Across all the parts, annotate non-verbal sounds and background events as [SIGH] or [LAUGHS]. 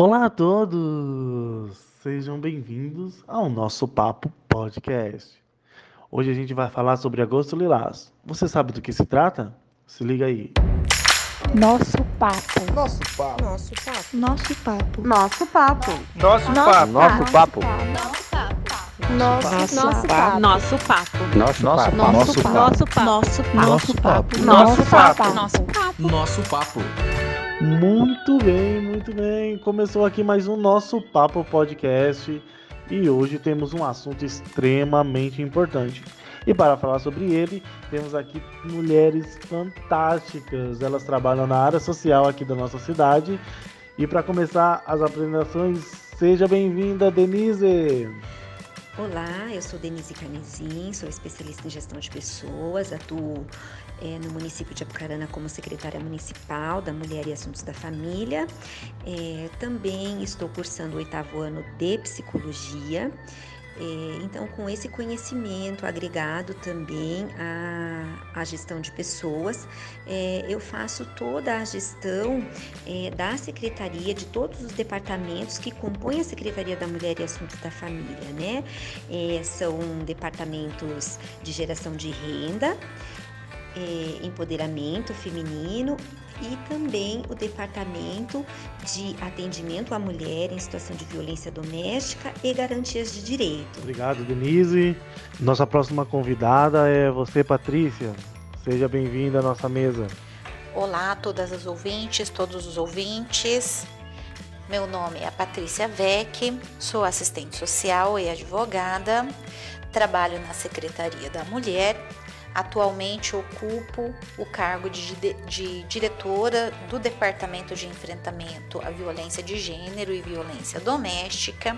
Olá a todos! Sejam bem-vindos ao nosso Papo Podcast. Hoje a gente vai falar sobre agosto lilás. Você sabe do que se trata? Se liga aí. Nosso papo. Nosso papo. Nosso papo. Nosso papo. Nosso papo. Nosso papo. Nosso papo. Nosso, Nosso papo. Nosso papo. Nosso papo. Nosso papo. Nosso papo. Nosso papo. Nosso papo. Nosso papo. Nosso papo. Nosso papo. Muito bem, muito bem. Começou aqui mais um nosso Papo Podcast e hoje temos um assunto extremamente importante. E para falar sobre ele, temos aqui mulheres fantásticas. Elas trabalham na área social aqui da nossa cidade. E para começar as apresentações, seja bem-vinda, Denise. Olá, eu sou Denise Carnezin, sou especialista em gestão de pessoas, atuo eh, no município de Apucarana como secretária municipal da Mulher e Assuntos da Família. Eh, também estou cursando o oitavo ano de psicologia. Eh, então, com esse conhecimento agregado também à, à gestão de pessoas, eh, eu faço toda a gestão eh, da secretaria, de todos os departamentos que compõem a Secretaria da Mulher e Assuntos da Família, né? Eh, são departamentos de geração de renda, eh, empoderamento feminino e também o departamento de atendimento à mulher em situação de violência doméstica e garantias de direito. Obrigado, Denise. Nossa próxima convidada é você, Patrícia. Seja bem-vinda à nossa mesa. Olá a todas as ouvintes, todos os ouvintes. Meu nome é Patrícia Vec, sou assistente social e advogada. Trabalho na Secretaria da Mulher. Atualmente ocupo o cargo de, de, diretora do Departamento de Enfrentamento à Violência de Gênero e Violência Doméstica.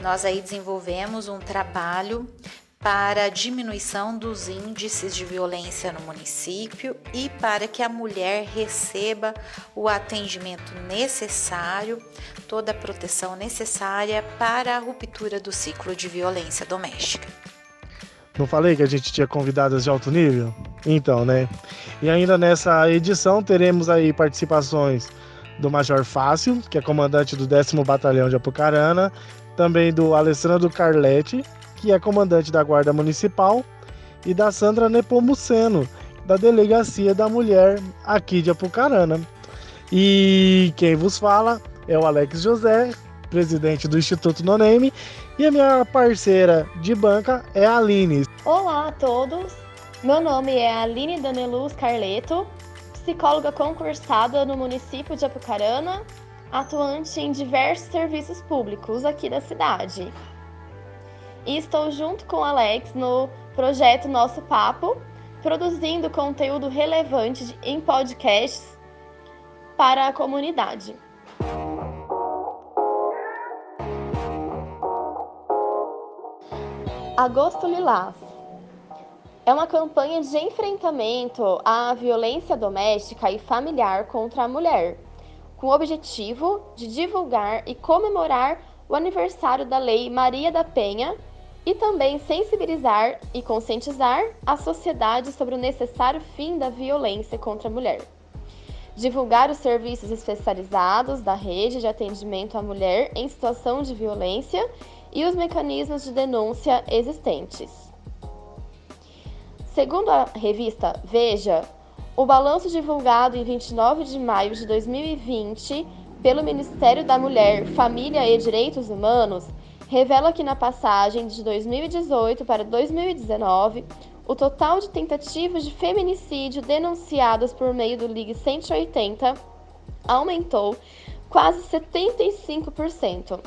Nós aí desenvolvemos um trabalho para a diminuição dos índices de violência no município e para que a mulher receba o atendimento necessário, toda a proteção necessária para a ruptura do ciclo de violência doméstica. Não falei que a gente tinha convidadas de alto nível? Então, né? E ainda nessa edição teremos aí participações do Major Fácil, que é comandante do 10º Batalhão de Apucarana, também do Alessandro Carletti, que é comandante da Guarda Municipal, e da Sandra Nepomuceno, da Delegacia da Mulher aqui de Apucarana. E quem vos fala é o Alex José, presidente do Instituto No Name, e a minha parceira de banca é a Aline. Olá a todos. Meu nome é Aline Daneluz Carleto, psicóloga concursada no município de Apucarana, atuante em diversos serviços públicos aqui da cidade. E estou junto com Alex no projeto Nosso Papo, produzindo conteúdo relevante em podcasts para a comunidade. Agosto Lilás é uma campanha de enfrentamento à violência doméstica e familiar contra a mulher, com o objetivo de divulgar e comemorar o aniversário da Lei Maria da Penha e também sensibilizar e conscientizar a sociedade sobre o necessário fim da violência contra a mulher. Divulgar os serviços especializados da rede de atendimento à mulher em situação de violência e os mecanismos de denúncia existentes. Segundo a revista Veja, o balanço divulgado em 29 de maio de 2020 pelo Ministério da Mulher, Família e Direitos Humanos revela que na passagem de 2018 para 2019, o total de tentativas de feminicídio denunciadas por meio do Ligue 180 aumentou quase 75%,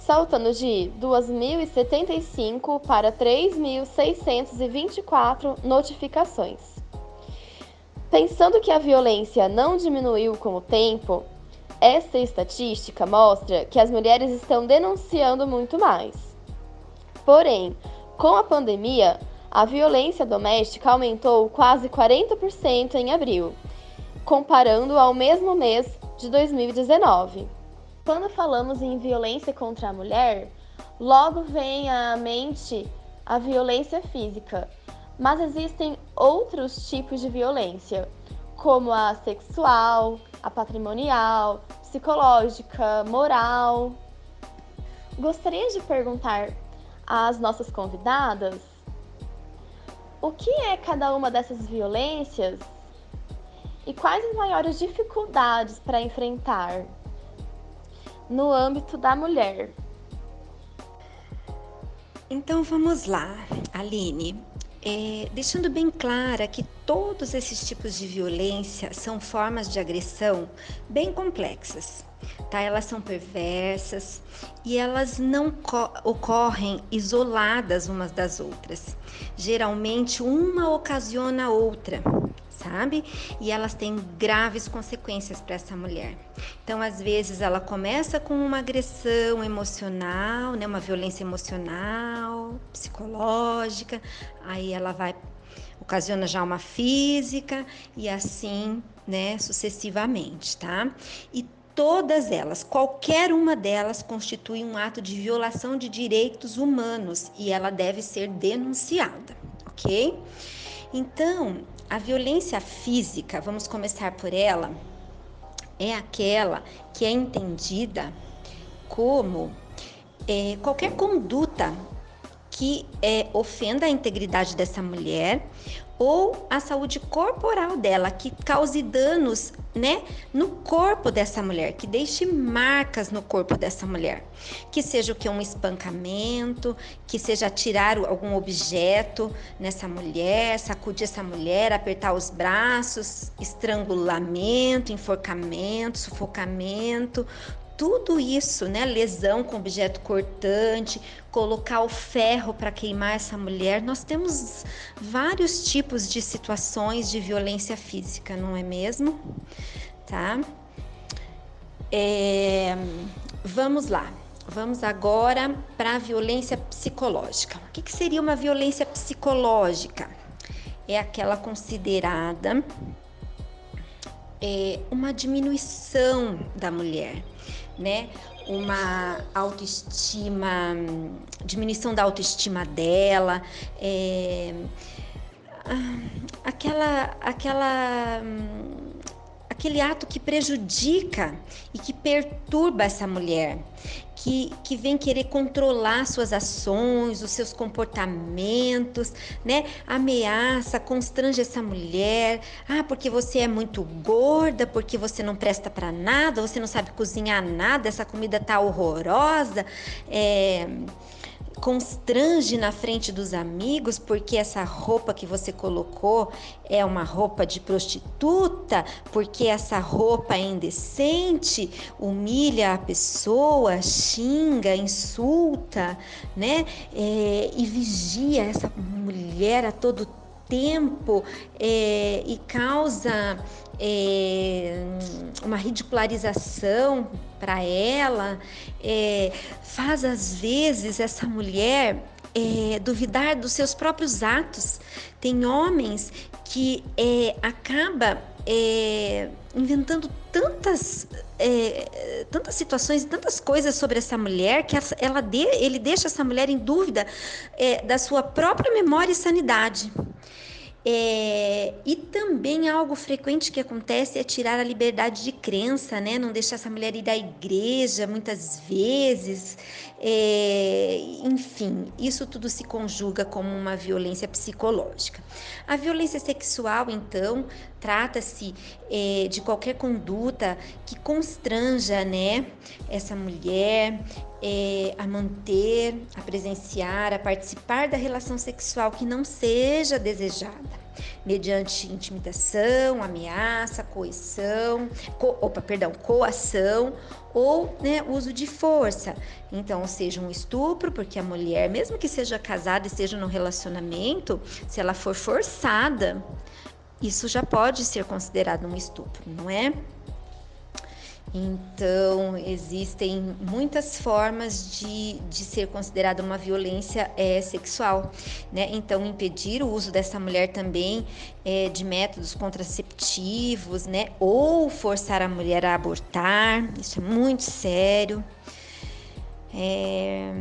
saltando de 2.075 para 3.624 notificações. Pensando que a violência não diminuiu com o tempo, essa estatística mostra que as mulheres estão denunciando muito mais. Porém, com a pandemia, a violência doméstica aumentou quase 40% em abril, comparando ao mesmo mês de 2019. Quando falamos em violência contra a mulher, logo vem à mente a violência física, mas existem outros tipos de violência, como a sexual, a patrimonial, psicológica, moral. Gostaria de perguntar às nossas convidadas o que é cada uma dessas violências e quais as maiores dificuldades para enfrentar no âmbito da mulher. Então vamos lá, Aline. É, deixando bem clara que todos esses tipos de violência são formas de agressão bem complexas, tá? Elas são perversas e elas não ocorrem isoladas umas das outras. Geralmente uma ocasiona a outra sabe? E elas têm graves consequências para essa mulher. Então, às vezes, ela começa com uma agressão emocional, né? uma violência emocional, psicológica, aí ela vai ocasiona já uma física e assim, né, sucessivamente, tá? E todas elas, qualquer uma delas constitui um ato de violação de direitos humanos e ela deve ser denunciada, ok? Então, a violência física, vamos começar por ela, é aquela que é entendida como é, qualquer conduta que é, ofenda a integridade dessa mulher ou a saúde corporal dela, que cause danos, né, no corpo dessa mulher, que deixe marcas no corpo dessa mulher, que seja o que um espancamento, que seja tirar algum objeto nessa mulher, sacudir essa mulher, apertar os braços, estrangulamento, enforcamento, sufocamento, tudo isso, né? Lesão com objeto cortante, colocar o ferro para queimar essa mulher. Nós temos vários tipos de situações de violência física, não é mesmo? Tá? É, vamos lá. Vamos agora para a violência psicológica. O que, que seria uma violência psicológica? É aquela considerada é, uma diminuição da mulher né? Uma autoestima, diminuição da autoestima dela, é, aquela, aquela, aquele ato que prejudica e que perturba essa mulher que, que vem querer controlar suas ações, os seus comportamentos, né? Ameaça, constrange essa mulher. Ah, porque você é muito gorda, porque você não presta para nada, você não sabe cozinhar nada, essa comida tá horrorosa. É constrange na frente dos amigos porque essa roupa que você colocou é uma roupa de prostituta, porque essa roupa é indecente, humilha a pessoa, xinga, insulta, né? É, e vigia essa mulher a todo tempo é, e causa é, uma ridicularização para ela, é, faz às vezes essa mulher é, duvidar dos seus próprios atos. Tem homens que é, acaba é, inventando tantas, é, tantas situações, tantas coisas sobre essa mulher que ela de, ele deixa essa mulher em dúvida é, da sua própria memória e sanidade. É, e também algo frequente que acontece é tirar a liberdade de crença, né? Não deixar essa mulher ir à igreja muitas vezes. É, enfim, isso tudo se conjuga como uma violência psicológica. A violência sexual, então, trata-se é, de qualquer conduta que constranja, né, essa mulher é, a manter, a presenciar, a participar da relação sexual que não seja desejada, mediante intimidação, ameaça, coição, co, opa, perdão, coação ou né, uso de força. Então, seja um estupro, porque a mulher, mesmo que seja casada e esteja no relacionamento, se ela for forçada, isso já pode ser considerado um estupro, não é? Então, existem muitas formas de, de ser considerada uma violência é, sexual. Né? Então, impedir o uso dessa mulher também é, de métodos contraceptivos, né? ou forçar a mulher a abortar, isso é muito sério. É,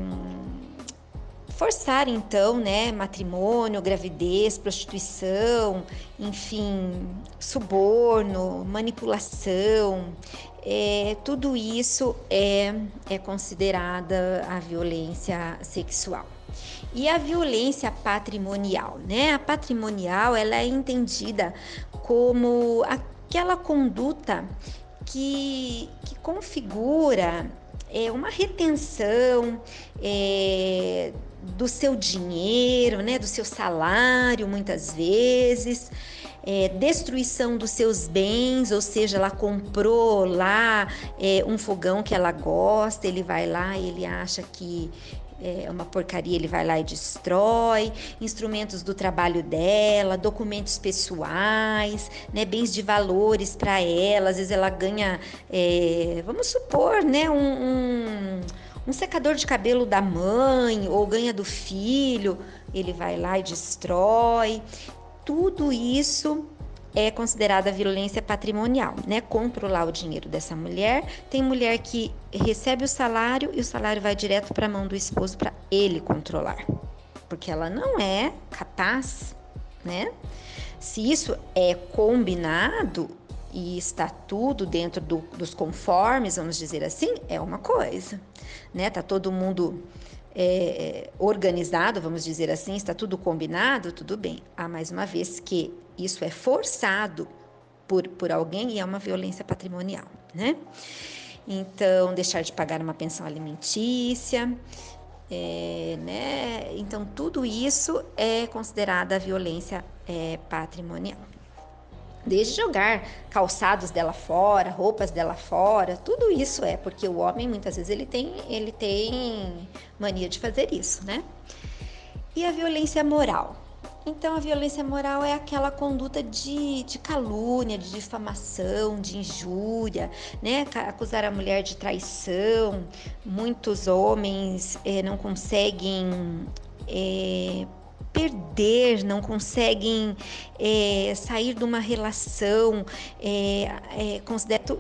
forçar então, né, matrimônio, gravidez, prostituição, enfim, suborno, manipulação, é, tudo isso é, é considerada a violência sexual. E a violência patrimonial, né? A patrimonial ela é entendida como aquela conduta que, que configura é, uma retenção é, do seu dinheiro, né, do seu salário, muitas vezes, é, destruição dos seus bens, ou seja, ela comprou lá é, um fogão que ela gosta, ele vai lá e ele acha que é uma porcaria, ele vai lá e destrói, instrumentos do trabalho dela, documentos pessoais, né, bens de valores para ela, às vezes ela ganha, é, vamos supor, né, um, um, um secador de cabelo da mãe ou ganha do filho, ele vai lá e destrói. Tudo isso é considerada violência patrimonial, né? Controlar o dinheiro dessa mulher. Tem mulher que recebe o salário e o salário vai direto para a mão do esposo para ele controlar, porque ela não é capaz, né? Se isso é combinado e está tudo dentro do, dos conformes, vamos dizer assim, é uma coisa, né? Tá todo mundo é, organizado, vamos dizer assim, está tudo combinado, tudo bem. Há mais uma vez que isso é forçado por, por alguém e é uma violência patrimonial, né? Então, deixar de pagar uma pensão alimentícia, é, né? Então, tudo isso é considerada violência é, patrimonial. Desde jogar calçados dela fora, roupas dela fora, tudo isso é, porque o homem muitas vezes ele tem, ele tem mania de fazer isso, né? E a violência moral? Então, a violência moral é aquela conduta de, de calúnia, de difamação, de injúria, né? Acusar a mulher de traição. Muitos homens é, não conseguem. É, perder, não conseguem é, sair de uma relação é, é,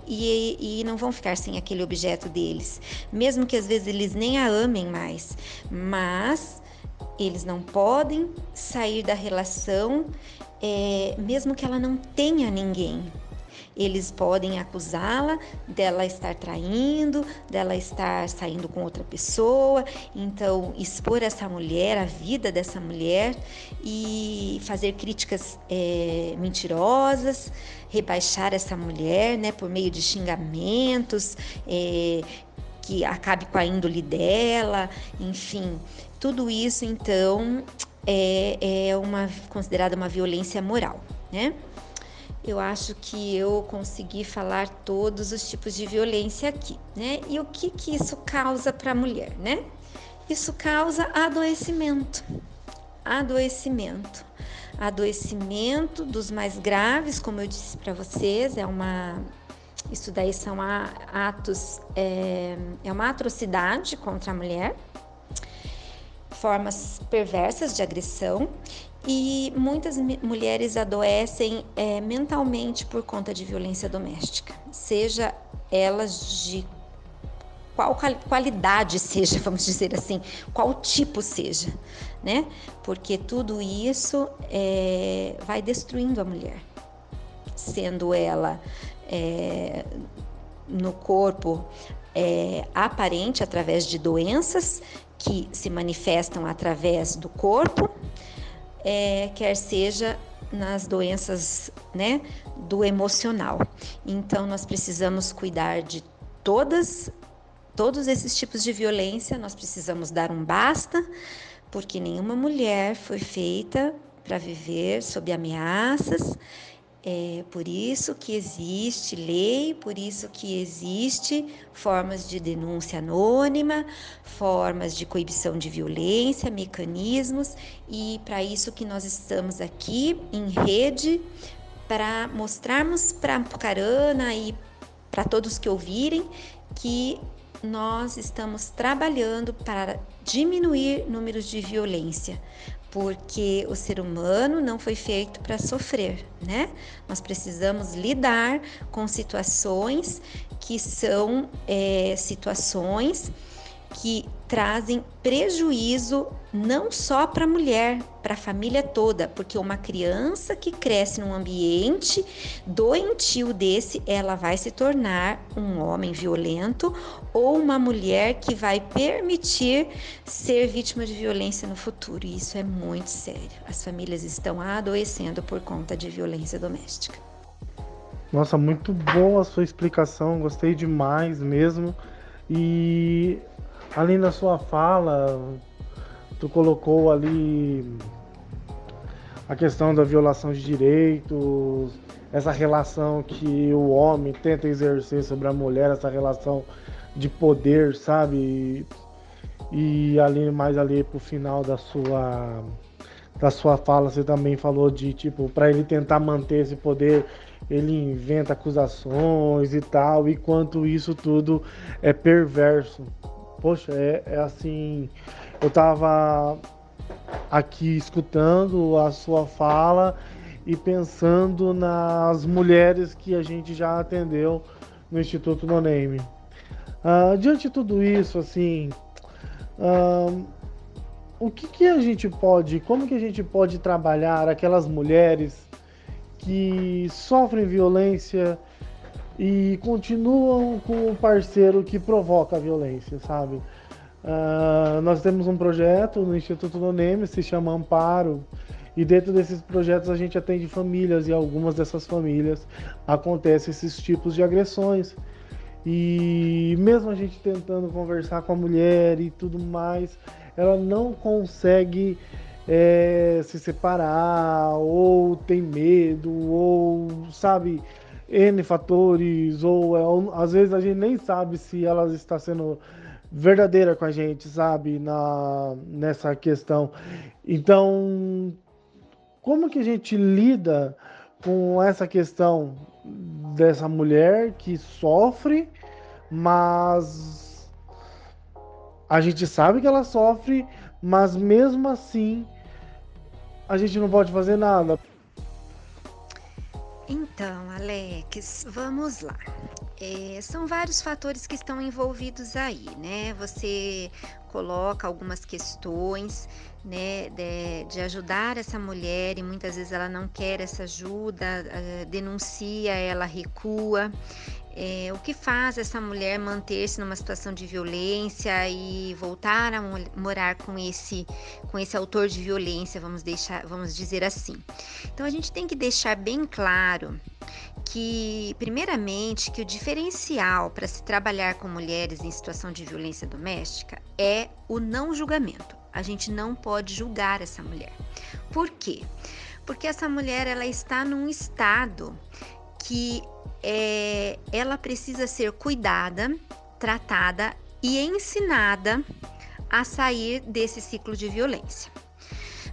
e, e não vão ficar sem aquele objeto deles, mesmo que às vezes eles nem a amem mais, mas eles não podem sair da relação, é, mesmo que ela não tenha ninguém. Eles podem acusá-la dela estar traindo, dela estar saindo com outra pessoa. Então, expor essa mulher, a vida dessa mulher e fazer críticas é, mentirosas, rebaixar essa mulher, né, por meio de xingamentos, é, que acabe com a índole dela, enfim, tudo isso, então, é, é uma considerada uma violência moral, né? Eu acho que eu consegui falar todos os tipos de violência aqui, né? E o que que isso causa para a mulher, né? Isso causa adoecimento. Adoecimento. Adoecimento dos mais graves, como eu disse para vocês, é uma isso daí são atos, é, é uma atrocidade contra a mulher, formas perversas de agressão e muitas mulheres adoecem é, mentalmente por conta de violência doméstica, seja elas de qual qualidade seja, [LAUGHS] vamos dizer assim, qual tipo seja, né? Porque tudo isso é, vai destruindo a mulher, sendo ela é, no corpo é, aparente através de doenças que se manifestam através do corpo, é, quer seja nas doenças né, do emocional. Então, nós precisamos cuidar de todas, todos esses tipos de violência, nós precisamos dar um basta, porque nenhuma mulher foi feita para viver sob ameaças é por isso que existe lei, por isso que existe formas de denúncia anônima, formas de coibição de violência, mecanismos, e para isso que nós estamos aqui em rede para mostrarmos para Apucarana e para todos que ouvirem que nós estamos trabalhando para diminuir números de violência, porque o ser humano não foi feito para sofrer, né? Nós precisamos lidar com situações que são é, situações que trazem prejuízo não só para a mulher, para a família toda, porque uma criança que cresce num ambiente doentio desse, ela vai se tornar um homem violento ou uma mulher que vai permitir ser vítima de violência no futuro. E isso é muito sério. As famílias estão adoecendo por conta de violência doméstica. Nossa, muito boa a sua explicação, gostei demais mesmo. E além da sua fala, tu colocou ali a questão da violação de direitos, essa relação que o homem tenta exercer sobre a mulher, essa relação de poder, sabe? E ali mais ali pro final da sua da sua fala, você também falou de tipo para ele tentar manter esse poder, ele inventa acusações e tal, e quanto isso tudo é perverso. Poxa, é, é assim, eu estava aqui escutando a sua fala e pensando nas mulheres que a gente já atendeu no Instituto No Name. Uh, diante de tudo isso, assim, uh, o que, que a gente pode, como que a gente pode trabalhar aquelas mulheres que sofrem violência e continuam com o parceiro que provoca a violência, sabe? Uh, nós temos um projeto no Instituto Noneme, se chama Amparo, e dentro desses projetos a gente atende famílias e algumas dessas famílias acontecem esses tipos de agressões. E mesmo a gente tentando conversar com a mulher e tudo mais, ela não consegue é, se separar, ou tem medo, ou sabe, N fatores, ou é, às vezes a gente nem sabe se ela está sendo verdadeira com a gente, sabe, na nessa questão. Então, como que a gente lida com essa questão dessa mulher que sofre, mas a gente sabe que ela sofre, mas mesmo assim a gente não pode fazer nada. Então, Alex, vamos lá. É, são vários fatores que estão envolvidos aí, né? Você coloca algumas questões, né, de, de, ajudar essa mulher e muitas vezes ela não quer essa ajuda, uh, denuncia, ela recua. É, o que faz essa mulher manter-se numa situação de violência e voltar a morar com esse com esse autor de violência, vamos deixar, vamos dizer assim. Então a gente tem que deixar bem claro que, primeiramente, que o diferencial para se trabalhar com mulheres em situação de violência doméstica é o não julgamento. A gente não pode julgar essa mulher. Por quê? Porque essa mulher ela está num estado que é, ela precisa ser cuidada, tratada e ensinada a sair desse ciclo de violência.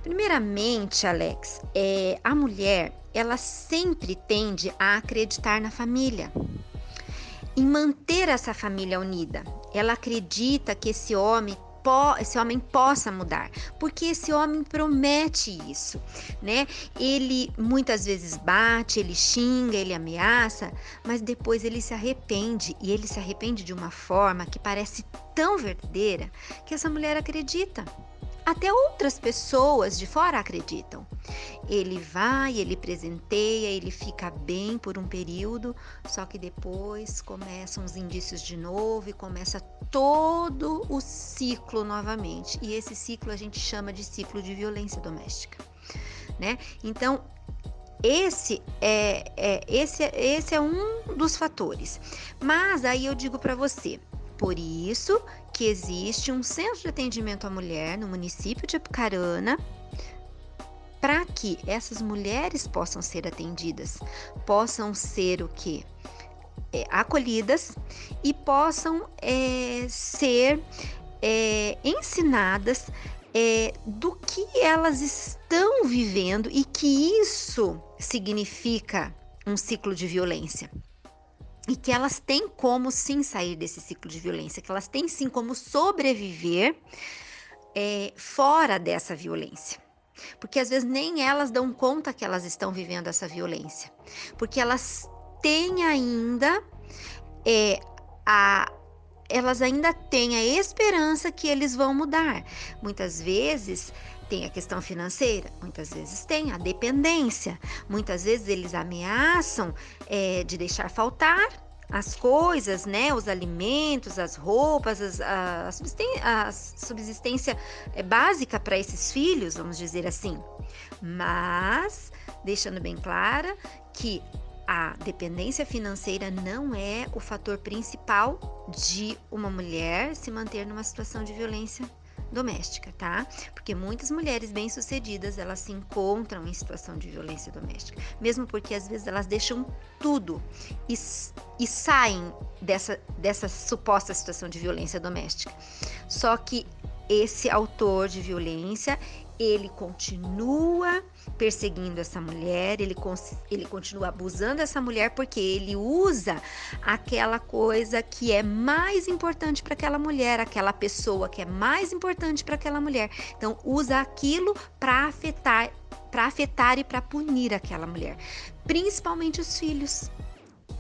Primeiramente, Alex, é, a mulher ela sempre tende a acreditar na família, em manter essa família unida. Ela acredita que esse homem esse homem possa mudar, porque esse homem promete isso, né? Ele muitas vezes bate, ele xinga, ele ameaça, mas depois ele se arrepende e ele se arrepende de uma forma que parece tão verdadeira que essa mulher acredita. Até outras pessoas de fora acreditam. Ele vai, ele presenteia, ele fica bem por um período, só que depois começam os indícios de novo e começa todo o ciclo novamente. E esse ciclo a gente chama de ciclo de violência doméstica, né? Então, esse é, é, esse, esse é um dos fatores. Mas aí eu digo para você, por isso que existe um centro de atendimento à mulher no município de Apucarana, para que essas mulheres possam ser atendidas, possam ser o que? É, acolhidas e possam é, ser é, ensinadas é, do que elas estão vivendo e que isso significa um ciclo de violência e que elas têm como sim sair desse ciclo de violência, que elas têm sim como sobreviver é, fora dessa violência. Porque às vezes nem elas dão conta que elas estão vivendo essa violência, porque elas têm ainda é, a, elas ainda têm a esperança que eles vão mudar. Muitas vezes tem a questão financeira, muitas vezes tem a dependência, muitas vezes eles ameaçam é, de deixar faltar as coisas, né, os alimentos, as roupas, as, a, a subsistência é, básica para esses filhos, vamos dizer assim. Mas deixando bem clara que a dependência financeira não é o fator principal de uma mulher se manter numa situação de violência doméstica, tá? Porque muitas mulheres bem-sucedidas, elas se encontram em situação de violência doméstica, mesmo porque às vezes elas deixam tudo e, e saem dessa, dessa suposta situação de violência doméstica. Só que esse autor de violência, ele continua perseguindo essa mulher, ele, ele continua abusando dessa mulher porque ele usa aquela coisa que é mais importante para aquela mulher, aquela pessoa que é mais importante para aquela mulher. Então, usa aquilo para afetar, para afetar e para punir aquela mulher, principalmente os filhos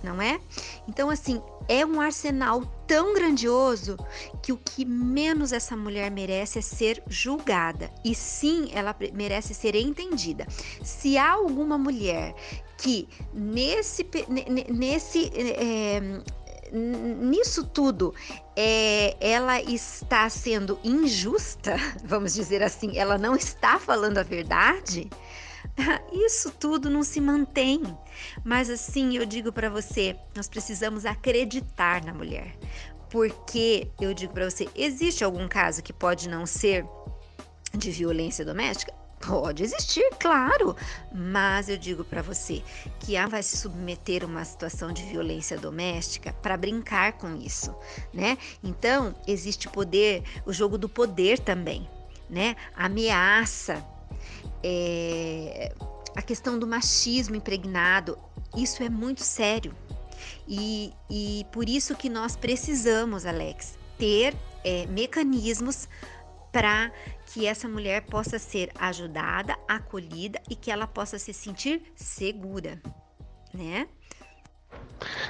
não é? Então, assim, é um arsenal tão grandioso que o que menos essa mulher merece é ser julgada. E sim, ela merece ser entendida. Se há alguma mulher que nesse, nesse é, nisso tudo é, ela está sendo injusta, [LAUGHS] vamos dizer assim, ela não está falando a verdade, [LAUGHS] Isso tudo não se mantém. Mas assim, eu digo para você, nós precisamos acreditar na mulher. Porque eu digo para você, existe algum caso que pode não ser de violência doméstica? Pode existir, claro, mas eu digo para você que ela vai se submeter a uma situação de violência doméstica para brincar com isso, né? Então, existe poder, o jogo do poder também, né? Ameaça, é, a questão do machismo impregnado, isso é muito sério. E, e por isso que nós precisamos, Alex, ter é, mecanismos para que essa mulher possa ser ajudada, acolhida e que ela possa se sentir segura, né?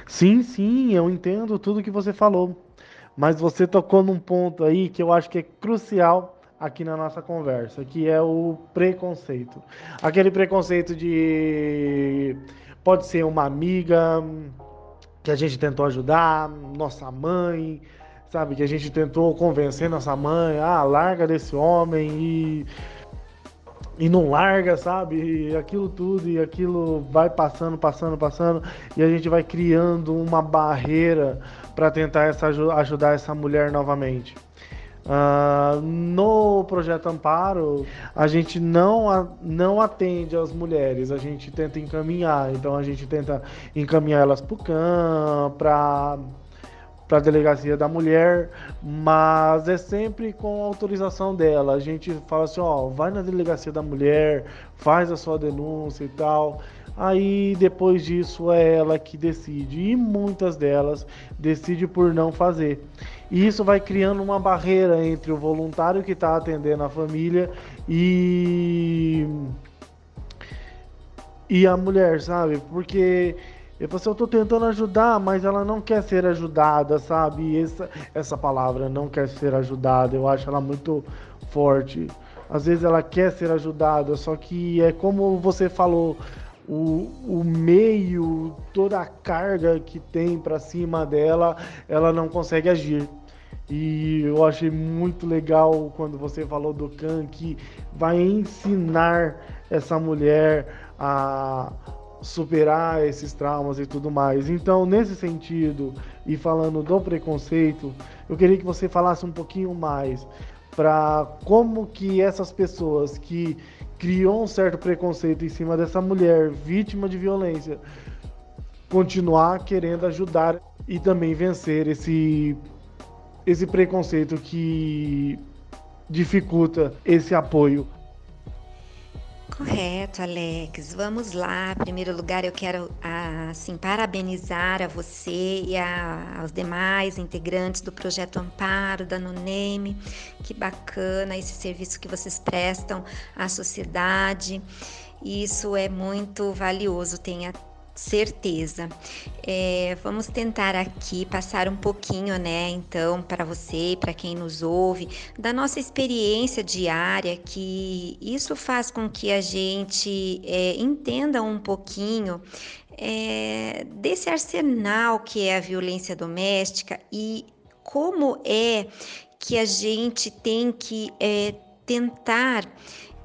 Sim, sim, eu entendo tudo que você falou, mas você tocou num ponto aí que eu acho que é crucial aqui na nossa conversa, que é o preconceito. Aquele preconceito de pode ser uma amiga que a gente tentou ajudar, nossa mãe, sabe, que a gente tentou convencer nossa mãe, ah, larga desse homem e e não larga, sabe? E aquilo tudo e aquilo vai passando, passando, passando e a gente vai criando uma barreira para tentar essa, ajudar essa mulher novamente. Uh, no projeto Amparo, a gente não, não atende as mulheres, a gente tenta encaminhar. Então, a gente tenta encaminhar elas para o CAM, para para a delegacia da mulher, mas é sempre com autorização dela. A gente fala assim, ó, vai na delegacia da mulher, faz a sua denúncia e tal. Aí depois disso é ela que decide e muitas delas decide por não fazer. E isso vai criando uma barreira entre o voluntário que está atendendo a família e e a mulher, sabe? Porque eu assim, eu tô tentando ajudar, mas ela não quer ser ajudada, sabe? Essa, essa palavra, não quer ser ajudada, eu acho ela muito forte. Às vezes ela quer ser ajudada, só que é como você falou, o, o meio, toda a carga que tem para cima dela, ela não consegue agir. E eu achei muito legal quando você falou do Khan que vai ensinar essa mulher a superar esses traumas e tudo mais. Então, nesse sentido, e falando do preconceito, eu queria que você falasse um pouquinho mais para como que essas pessoas que criou um certo preconceito em cima dessa mulher vítima de violência continuar querendo ajudar e também vencer esse esse preconceito que dificulta esse apoio Correto, Alex. Vamos lá. Em primeiro lugar, eu quero assim parabenizar a você e a, aos demais integrantes do projeto Amparo da Nuneme. Que bacana esse serviço que vocês prestam à sociedade. Isso é muito valioso. Tenha certeza. É, vamos tentar aqui passar um pouquinho, né, então, para você, para quem nos ouve, da nossa experiência diária, que isso faz com que a gente é, entenda um pouquinho é, desse arsenal que é a violência doméstica e como é que a gente tem que é, tentar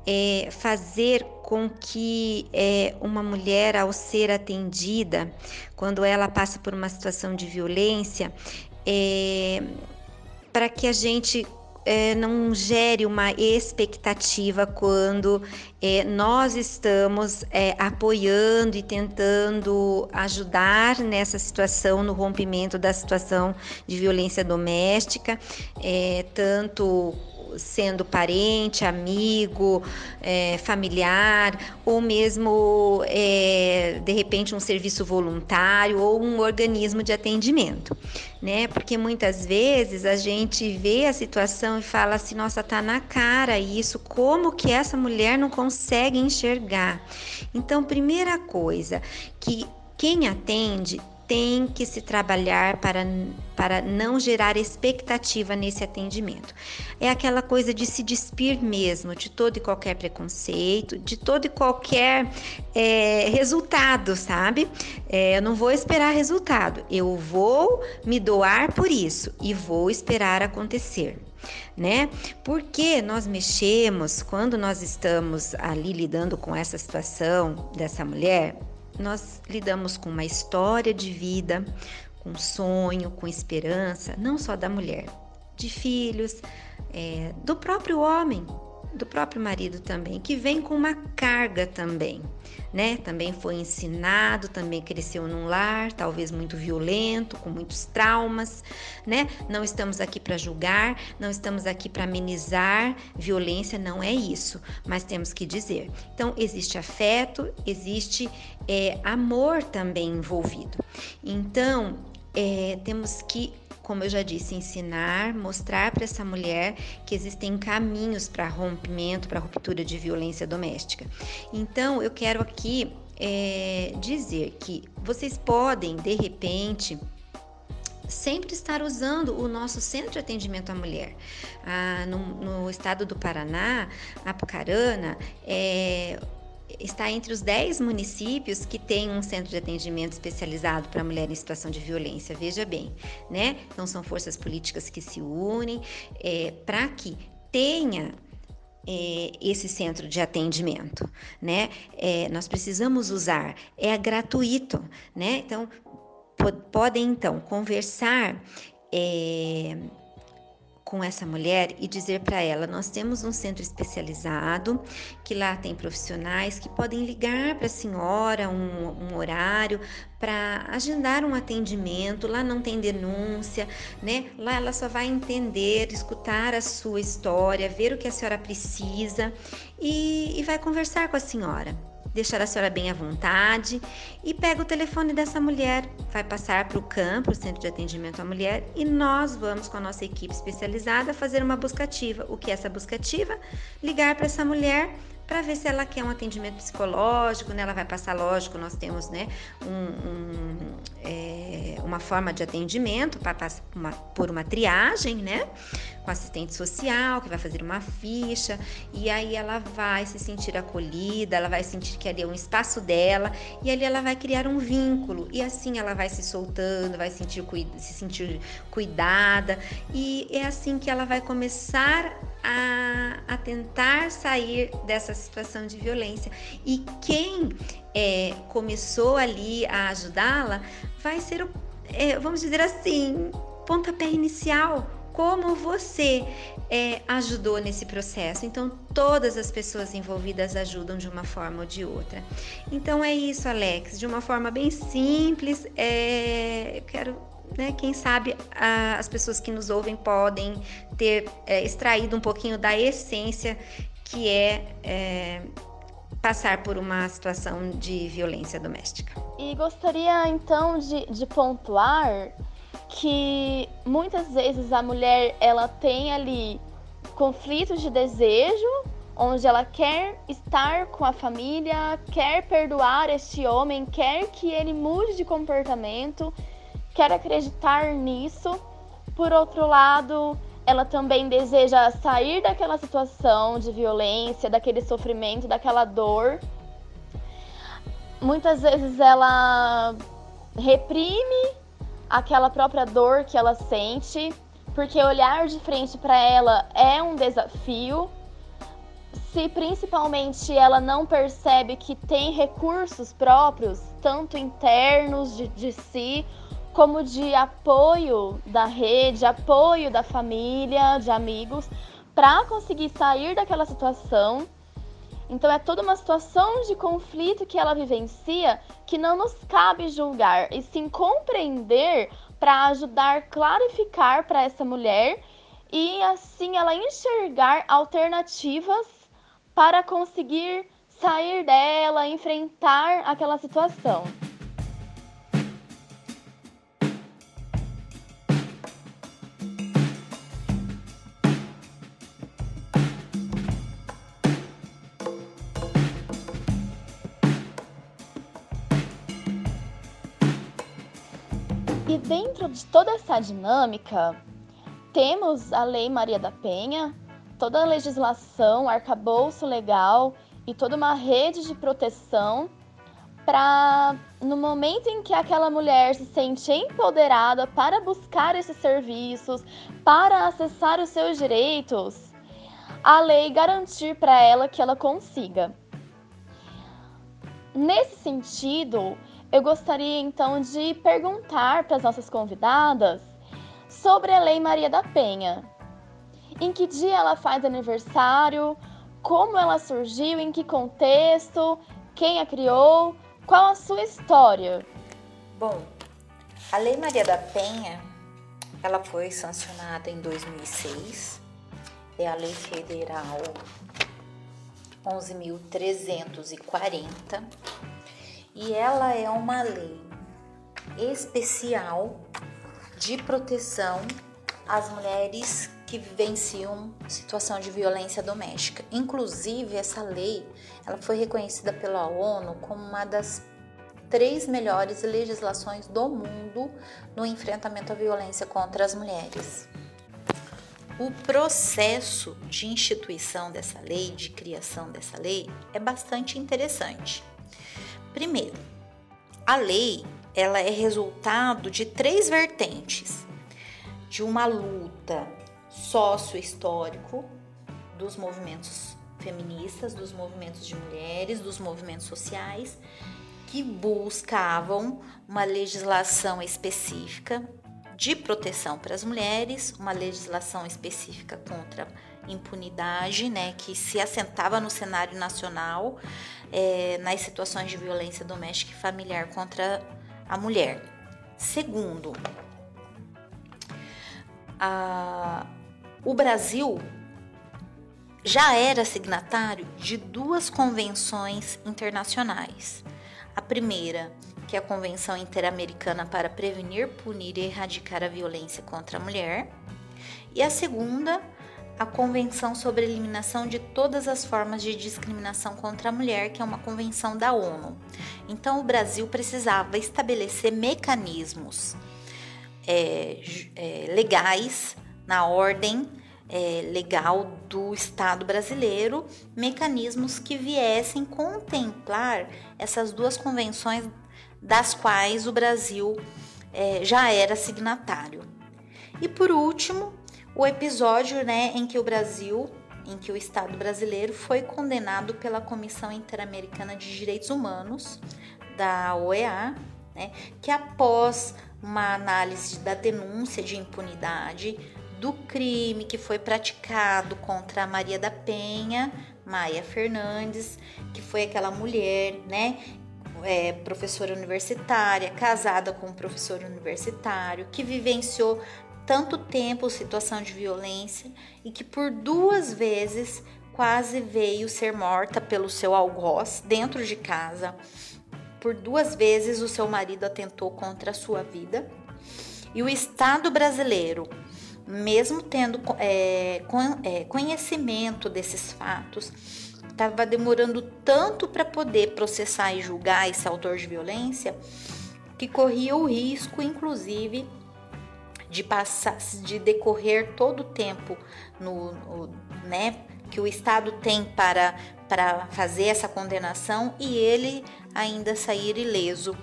é, fazer com que é, uma mulher, ao ser atendida, quando ela passa por uma situação de violência, é, para que a gente é, não gere uma expectativa quando é, nós estamos é, apoiando e tentando ajudar nessa situação, no rompimento da situação de violência doméstica, é, tanto sendo parente, amigo, é, familiar, ou mesmo é, de repente um serviço voluntário ou um organismo de atendimento, né? Porque muitas vezes a gente vê a situação e fala assim, nossa, tá na cara isso, como que essa mulher não consegue enxergar? Então, primeira coisa, que quem atende tem que se trabalhar para, para não gerar expectativa nesse atendimento. É aquela coisa de se despir mesmo de todo e qualquer preconceito, de todo e qualquer é, resultado, sabe? É, eu não vou esperar resultado, eu vou me doar por isso e vou esperar acontecer né? Porque nós mexemos quando nós estamos ali lidando com essa situação dessa mulher, nós lidamos com uma história de vida, com sonho, com esperança, não só da mulher, de filhos, é, do próprio homem, do próprio marido também, que vem com uma carga também, né? Também foi ensinado, também cresceu num lar, talvez muito violento, com muitos traumas, né? Não estamos aqui para julgar, não estamos aqui para amenizar violência, não é isso, mas temos que dizer. Então, existe afeto, existe é, amor também envolvido. Então, é, temos que como eu já disse, ensinar, mostrar para essa mulher que existem caminhos para rompimento, para ruptura de violência doméstica. Então, eu quero aqui é, dizer que vocês podem, de repente, sempre estar usando o nosso centro de atendimento à mulher. Ah, no, no, estado do Paraná, Apucarana, é, está entre os 10 municípios que têm um centro de atendimento especializado para mulher em situação de violência. Veja bem, né? Então são forças políticas que se unem é, para que tenha é, esse centro de atendimento, né? É, nós precisamos usar, é gratuito, né? Então podem então conversar. É, com essa mulher e dizer para ela: nós temos um centro especializado, que lá tem profissionais que podem ligar para a senhora um, um horário para agendar um atendimento. Lá não tem denúncia, né? Lá ela só vai entender, escutar a sua história, ver o que a senhora precisa e, e vai conversar com a senhora deixar a senhora bem à vontade e pega o telefone dessa mulher, vai passar para o campo, o centro de atendimento à mulher, e nós vamos com a nossa equipe especializada fazer uma buscativa. O que é essa buscativa? Ligar para essa mulher para ver se ela quer um atendimento psicológico, né? Ela vai passar, lógico, nós temos, né, um, um, é, uma forma de atendimento para passar por uma triagem, né? Com assistente social que vai fazer uma ficha e aí ela vai se sentir acolhida, ela vai sentir que ali é um espaço dela e ali ela vai criar um vínculo e assim ela vai se soltando, vai sentir, se sentir cuidada e é assim que ela vai começar a, a tentar sair dessa situação de violência. E quem é, começou ali a ajudá-la vai ser, o, é, vamos dizer assim, pontapé inicial. Como você é, ajudou nesse processo? Então, todas as pessoas envolvidas ajudam de uma forma ou de outra. Então, é isso, Alex. De uma forma bem simples, é, eu quero né, quem sabe a, as pessoas que nos ouvem podem ter é, extraído um pouquinho da essência que é, é passar por uma situação de violência doméstica. E gostaria então de, de pontuar que muitas vezes a mulher ela tem ali conflitos de desejo onde ela quer estar com a família, quer perdoar este homem, quer que ele mude de comportamento, quer acreditar nisso. Por outro lado, ela também deseja sair daquela situação de violência, daquele sofrimento, daquela dor. Muitas vezes ela reprime aquela própria dor que ela sente, porque olhar de frente para ela é um desafio. Se principalmente ela não percebe que tem recursos próprios, tanto internos de, de si, como de apoio da rede, apoio da família, de amigos, para conseguir sair daquela situação. Então é toda uma situação de conflito que ela vivencia que não nos cabe julgar e sim compreender para ajudar clarificar para essa mulher e assim ela enxergar alternativas para conseguir sair dela, enfrentar aquela situação. Dentro de toda essa dinâmica, temos a Lei Maria da Penha, toda a legislação, arcabouço legal e toda uma rede de proteção para, no momento em que aquela mulher se sente empoderada para buscar esses serviços, para acessar os seus direitos, a lei garantir para ela que ela consiga. Nesse sentido, eu gostaria então de perguntar para as nossas convidadas sobre a Lei Maria da Penha. Em que dia ela faz aniversário? Como ela surgiu? Em que contexto? Quem a criou? Qual a sua história? Bom, a Lei Maria da Penha, ela foi sancionada em 2006. É a Lei Federal 11.340 e ela é uma lei especial de proteção às mulheres que vivenciam situação de violência doméstica. Inclusive, essa lei ela foi reconhecida pela ONU como uma das três melhores legislações do mundo no enfrentamento à violência contra as mulheres. O processo de instituição dessa lei, de criação dessa lei, é bastante interessante. Primeiro, a lei ela é resultado de três vertentes: de uma luta sócio-histórico dos movimentos feministas, dos movimentos de mulheres, dos movimentos sociais que buscavam uma legislação específica de proteção para as mulheres, uma legislação específica contra impunidade, né, que se assentava no cenário nacional é, nas situações de violência doméstica e familiar contra a mulher. Segundo, a, o Brasil já era signatário de duas convenções internacionais. A primeira, que é a Convenção Interamericana para Prevenir, Punir e Erradicar a Violência contra a Mulher, e a segunda, a Convenção sobre a Eliminação de Todas as Formas de Discriminação contra a Mulher, que é uma convenção da ONU. Então, o Brasil precisava estabelecer mecanismos é, é, legais na ordem é, legal do Estado brasileiro, mecanismos que viessem contemplar essas duas convenções das quais o Brasil é, já era signatário. E por último, o episódio né, em que o Brasil, em que o Estado brasileiro foi condenado pela Comissão Interamericana de Direitos Humanos, da OEA, né, que após uma análise da denúncia de impunidade do crime que foi praticado contra a Maria da Penha, Maia Fernandes, que foi aquela mulher, né, é, professora universitária, casada com um professor universitário, que vivenciou tanto tempo situação de violência e que por duas vezes quase veio ser morta pelo seu algoz dentro de casa. Por duas vezes o seu marido atentou contra a sua vida. E o Estado brasileiro, mesmo tendo é, é, conhecimento desses fatos, estava demorando tanto para poder processar e julgar esse autor de violência que corria o risco, inclusive, de passar, de decorrer todo o tempo no, no né, que o Estado tem para, para fazer essa condenação e ele ainda sair ileso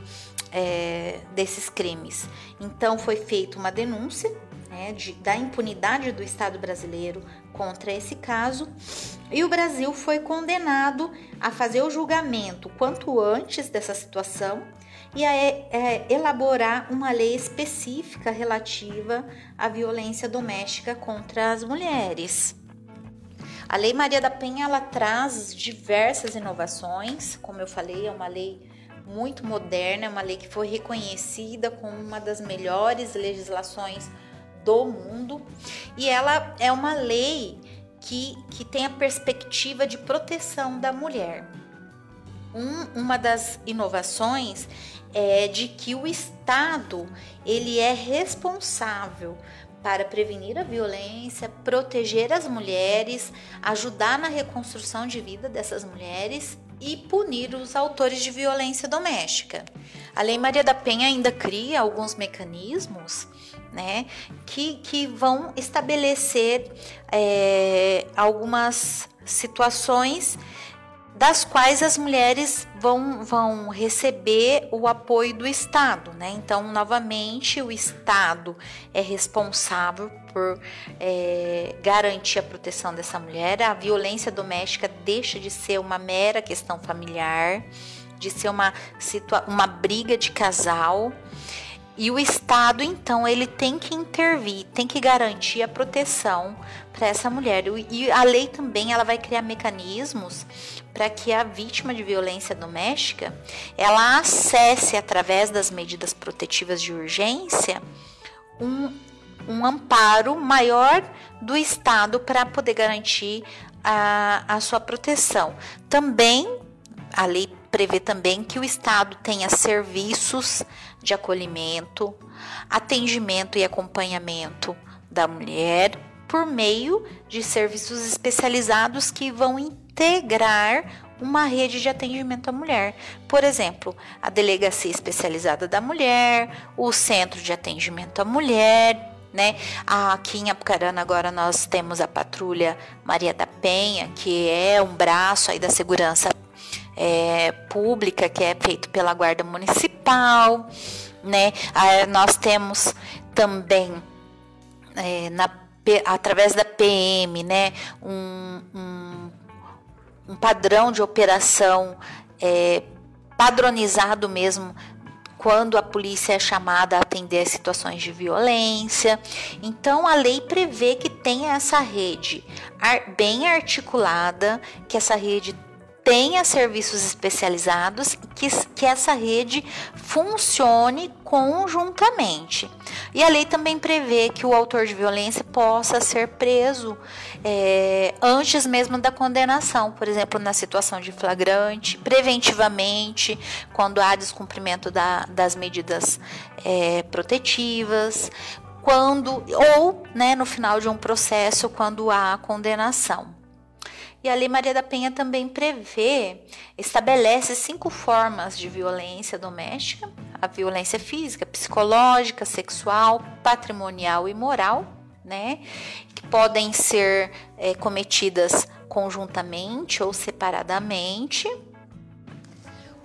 é, desses crimes. Então foi feita uma denúncia né, de, da impunidade do Estado brasileiro contra esse caso e o Brasil foi condenado a fazer o julgamento quanto antes dessa situação e a é, elaborar uma lei específica relativa à violência doméstica contra as mulheres. A Lei Maria da Penha ela traz diversas inovações, como eu falei, é uma lei muito moderna, é uma lei que foi reconhecida como uma das melhores legislações do mundo e ela é uma lei que, que tem a perspectiva de proteção da mulher. Um, uma das inovações é de que o Estado ele é responsável para prevenir a violência, proteger as mulheres, ajudar na reconstrução de vida dessas mulheres e punir os autores de violência doméstica. A Lei Maria da Penha ainda cria alguns mecanismos né, que, que vão estabelecer é, algumas situações das quais as mulheres vão, vão receber o apoio do Estado. Né? Então, novamente, o Estado é responsável por é, garantir a proteção dessa mulher. A violência doméstica deixa de ser uma mera questão familiar, de ser uma, uma briga de casal. E o Estado, então, ele tem que intervir, tem que garantir a proteção para essa mulher. E a lei também ela vai criar mecanismos para que a vítima de violência doméstica ela acesse através das medidas protetivas de urgência um, um amparo maior do Estado para poder garantir a, a sua proteção. Também a lei prevê também que o Estado tenha serviços de acolhimento, atendimento e acompanhamento da mulher por meio de serviços especializados que vão integrar uma rede de atendimento à mulher. Por exemplo, a Delegacia Especializada da Mulher, o Centro de Atendimento à Mulher, né? Aqui em Apucarana agora nós temos a Patrulha Maria da Penha, que é um braço aí da segurança é, pública que é feito pela Guarda Municipal, né? Ah, nós temos também é, na, através da PM, né? um, um um padrão de operação é, padronizado mesmo quando a polícia é chamada a atender situações de violência. Então a lei prevê que tenha essa rede bem articulada, que essa rede tenha serviços especializados, que, que essa rede funcione conjuntamente. E a lei também prevê que o autor de violência possa ser preso é, antes mesmo da condenação, por exemplo, na situação de flagrante, preventivamente, quando há descumprimento da, das medidas é, protetivas, quando ou né, no final de um processo, quando há condenação. E a Lei Maria da Penha também prevê, estabelece cinco formas de violência doméstica: a violência física, psicológica, sexual, patrimonial e moral, né? Que podem ser é, cometidas conjuntamente ou separadamente.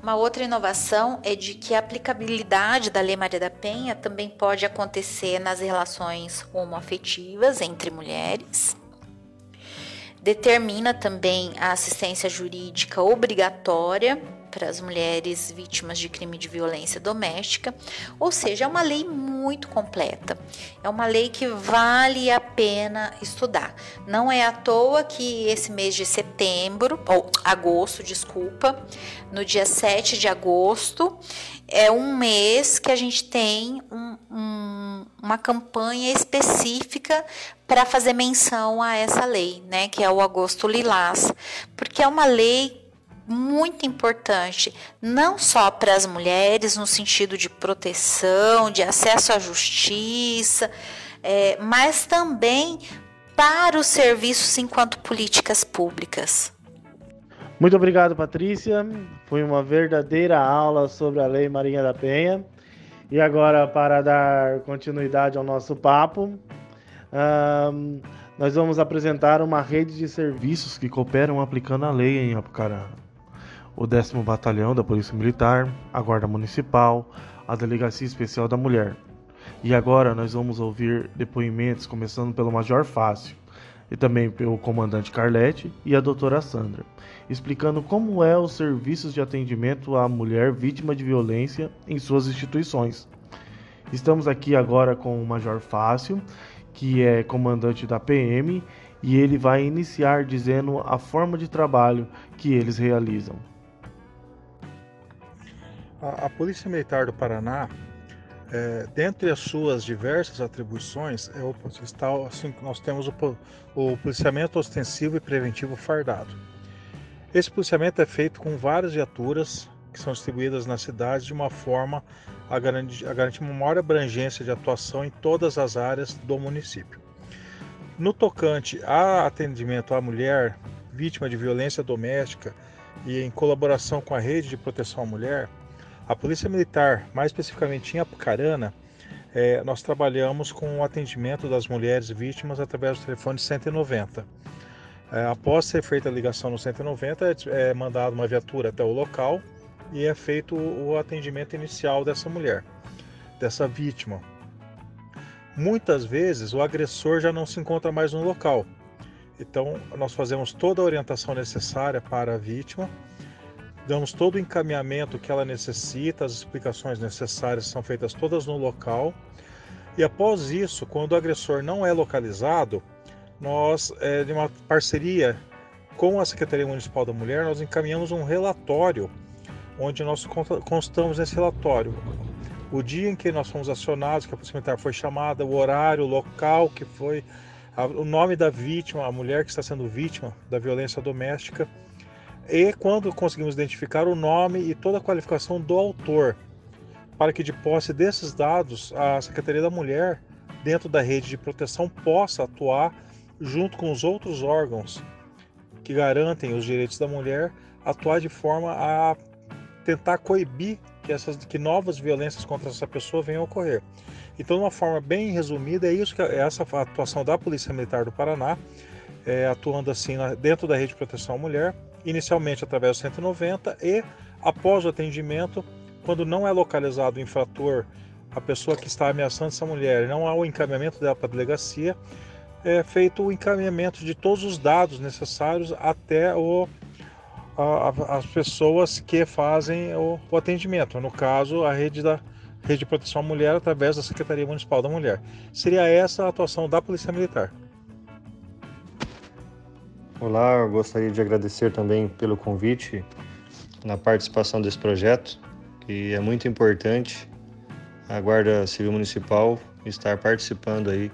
Uma outra inovação é de que a aplicabilidade da Lei Maria da Penha também pode acontecer nas relações homoafetivas entre mulheres determina também a assistência jurídica obrigatória para as mulheres vítimas de crime de violência doméstica, ou seja, é uma lei muito completa. É uma lei que vale a pena estudar. Não é à toa que esse mês de setembro, ou agosto, desculpa, no dia 7 de agosto, é um mês que a gente tem um, um, uma campanha específica para fazer menção a essa lei, né, que é o Agosto Lilás, porque é uma lei muito importante, não só para as mulheres, no sentido de proteção, de acesso à justiça, é, mas também para os serviços enquanto políticas públicas. Muito obrigado, Patrícia. Foi uma verdadeira aula sobre a Lei Marinha da Penha. E agora, para dar continuidade ao nosso papo, um, nós vamos apresentar uma rede de serviços que cooperam aplicando a lei em Apucarana. O 10 Batalhão da Polícia Militar, a Guarda Municipal, a Delegacia Especial da Mulher. E agora nós vamos ouvir depoimentos, começando pelo Major Fácil, e também pelo Comandante Carlete e a Doutora Sandra, explicando como é os serviços de atendimento à mulher vítima de violência em suas instituições. Estamos aqui agora com o Major Fácil, que é comandante da PM, e ele vai iniciar dizendo a forma de trabalho que eles realizam. A, a Polícia Militar do Paraná, é, dentre as suas diversas atribuições, é está, assim, nós temos o, o policiamento ostensivo e preventivo fardado. Esse policiamento é feito com várias viaturas que são distribuídas na cidade de uma forma a garantir, a garantir uma maior abrangência de atuação em todas as áreas do município. No tocante a atendimento à mulher vítima de violência doméstica e em colaboração com a rede de proteção à mulher, a Polícia Militar, mais especificamente em Apucarana, é, nós trabalhamos com o atendimento das mulheres vítimas através do telefone 190. É, após ser feita a ligação no 190, é, é mandada uma viatura até o local e é feito o atendimento inicial dessa mulher, dessa vítima. Muitas vezes o agressor já não se encontra mais no local. Então, nós fazemos toda a orientação necessária para a vítima, damos todo o encaminhamento que ela necessita, as explicações necessárias são feitas todas no local. E após isso, quando o agressor não é localizado, nós, é, de uma parceria com a Secretaria Municipal da Mulher, nós encaminhamos um relatório onde nós constamos nesse relatório. O dia em que nós fomos acionados, que a Polícia Militar foi chamada, o horário, o local que foi, o nome da vítima, a mulher que está sendo vítima da violência doméstica, e quando conseguimos identificar o nome e toda a qualificação do autor, para que de posse desses dados a Secretaria da Mulher, dentro da rede de proteção, possa atuar junto com os outros órgãos que garantem os direitos da mulher, atuar de forma a tentar coibir que, essas, que novas violências contra essa pessoa venham a ocorrer. Então, de uma forma bem resumida, é isso que é essa atuação da Polícia Militar do Paraná, é, atuando assim na, dentro da rede de proteção à mulher, inicialmente através do 190 e após o atendimento, quando não é localizado o infrator, a pessoa que está ameaçando essa mulher, não há o encaminhamento dela para a delegacia, é feito o encaminhamento de todos os dados necessários até o a, as pessoas que fazem o, o, atendimento. No caso, a rede da rede de proteção à mulher através da Secretaria Municipal da Mulher. Seria essa a atuação da Polícia Militar. Olá, eu gostaria de agradecer também pelo convite na participação desse projeto, que é muito importante a Guarda Civil Municipal estar participando aí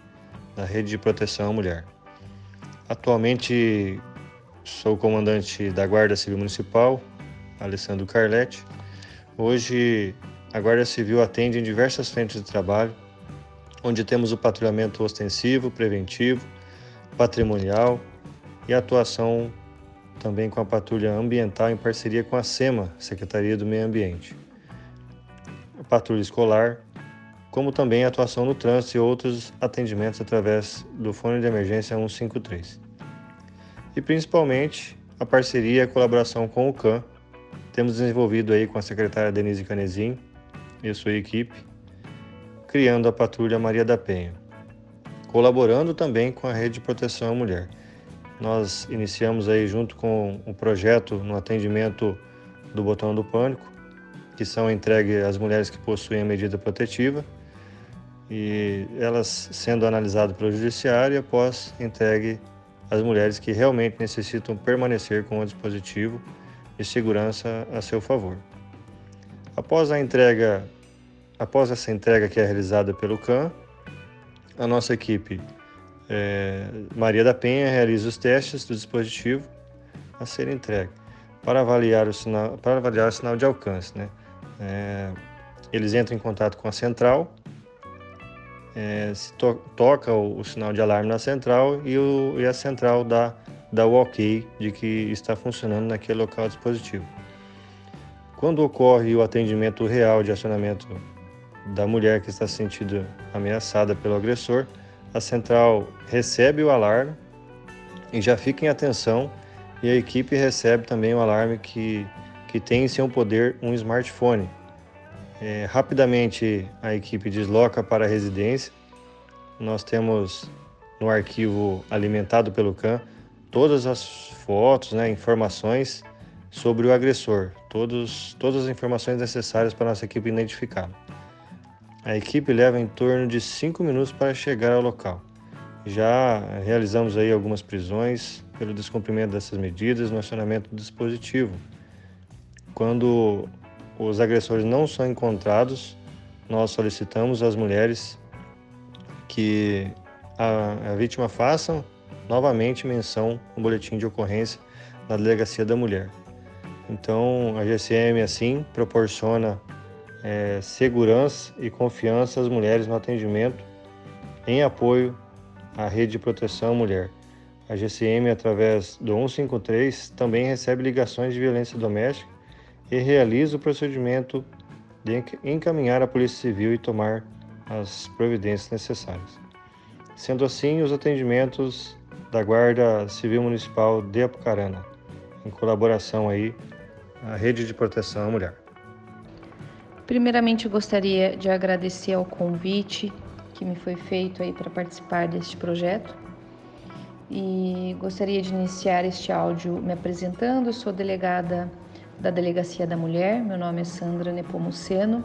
da rede de proteção à mulher. Atualmente Sou comandante da Guarda Civil Municipal, Alessandro Carletti. Hoje, a Guarda Civil atende em diversas frentes de trabalho, onde temos o patrulhamento ostensivo, preventivo, patrimonial e atuação também com a patrulha ambiental em parceria com a SEMA, Secretaria do Meio Ambiente. A patrulha escolar, como também atuação no trânsito e outros atendimentos através do fone de emergência 153 e principalmente a parceria e a colaboração com o CAN. Temos desenvolvido aí com a secretária Denise Canezin e a sua equipe, criando a Patrulha Maria da Penha, colaborando também com a Rede de Proteção à Mulher. Nós iniciamos aí junto com o projeto no atendimento do botão do pânico, que são entregues às mulheres que possuem a medida protetiva e elas sendo analisadas pelo judiciário e após entregue as mulheres que realmente necessitam permanecer com o dispositivo de segurança a seu favor. Após a entrega, após essa entrega que é realizada pelo CAN, a nossa equipe é, Maria da Penha realiza os testes do dispositivo a ser entregue para avaliar o sinal, para avaliar o sinal de alcance, né? É, eles entram em contato com a central é, se to toca o, o, sinal de alarme na central e, o, e a central dá, dá o ok de que está funcionando naquele local dispositivo. Quando ocorre o atendimento real de acionamento da mulher que está se sentindo ameaçada pelo agressor, a central recebe o alarme e já fica em atenção e a equipe recebe também o alarme que, que tem em seu poder um smartphone é, rapidamente a equipe desloca para a residência. Nós temos no arquivo alimentado pelo CAN todas as fotos, né, informações sobre o agressor, todos, todas as informações necessárias para nossa equipe identificá-lo. A equipe leva em torno de cinco minutos para chegar ao local. Já realizamos aí algumas prisões pelo descumprimento dessas medidas no acionamento do dispositivo. Quando os agressores não são encontrados, nós solicitamos às mulheres que a, a vítima façam novamente menção no boletim de ocorrência na delegacia da mulher. Então, a GCM assim proporciona é, segurança e confiança às mulheres no atendimento em apoio à rede de proteção à mulher. A GCM, através do 153, também recebe ligações de violência doméstica e realiza o procedimento de encaminhar a Polícia Civil e tomar as providências necessárias. Sendo assim, os atendimentos da Guarda Civil Municipal de Apucarana, em colaboração aí à Rede de Proteção à Mulher. Primeiramente, gostaria de agradecer ao convite que me foi feito aí para participar deste projeto e gostaria de iniciar este áudio me apresentando. Eu sou delegada da Delegacia da Mulher. Meu nome é Sandra Nepomuceno.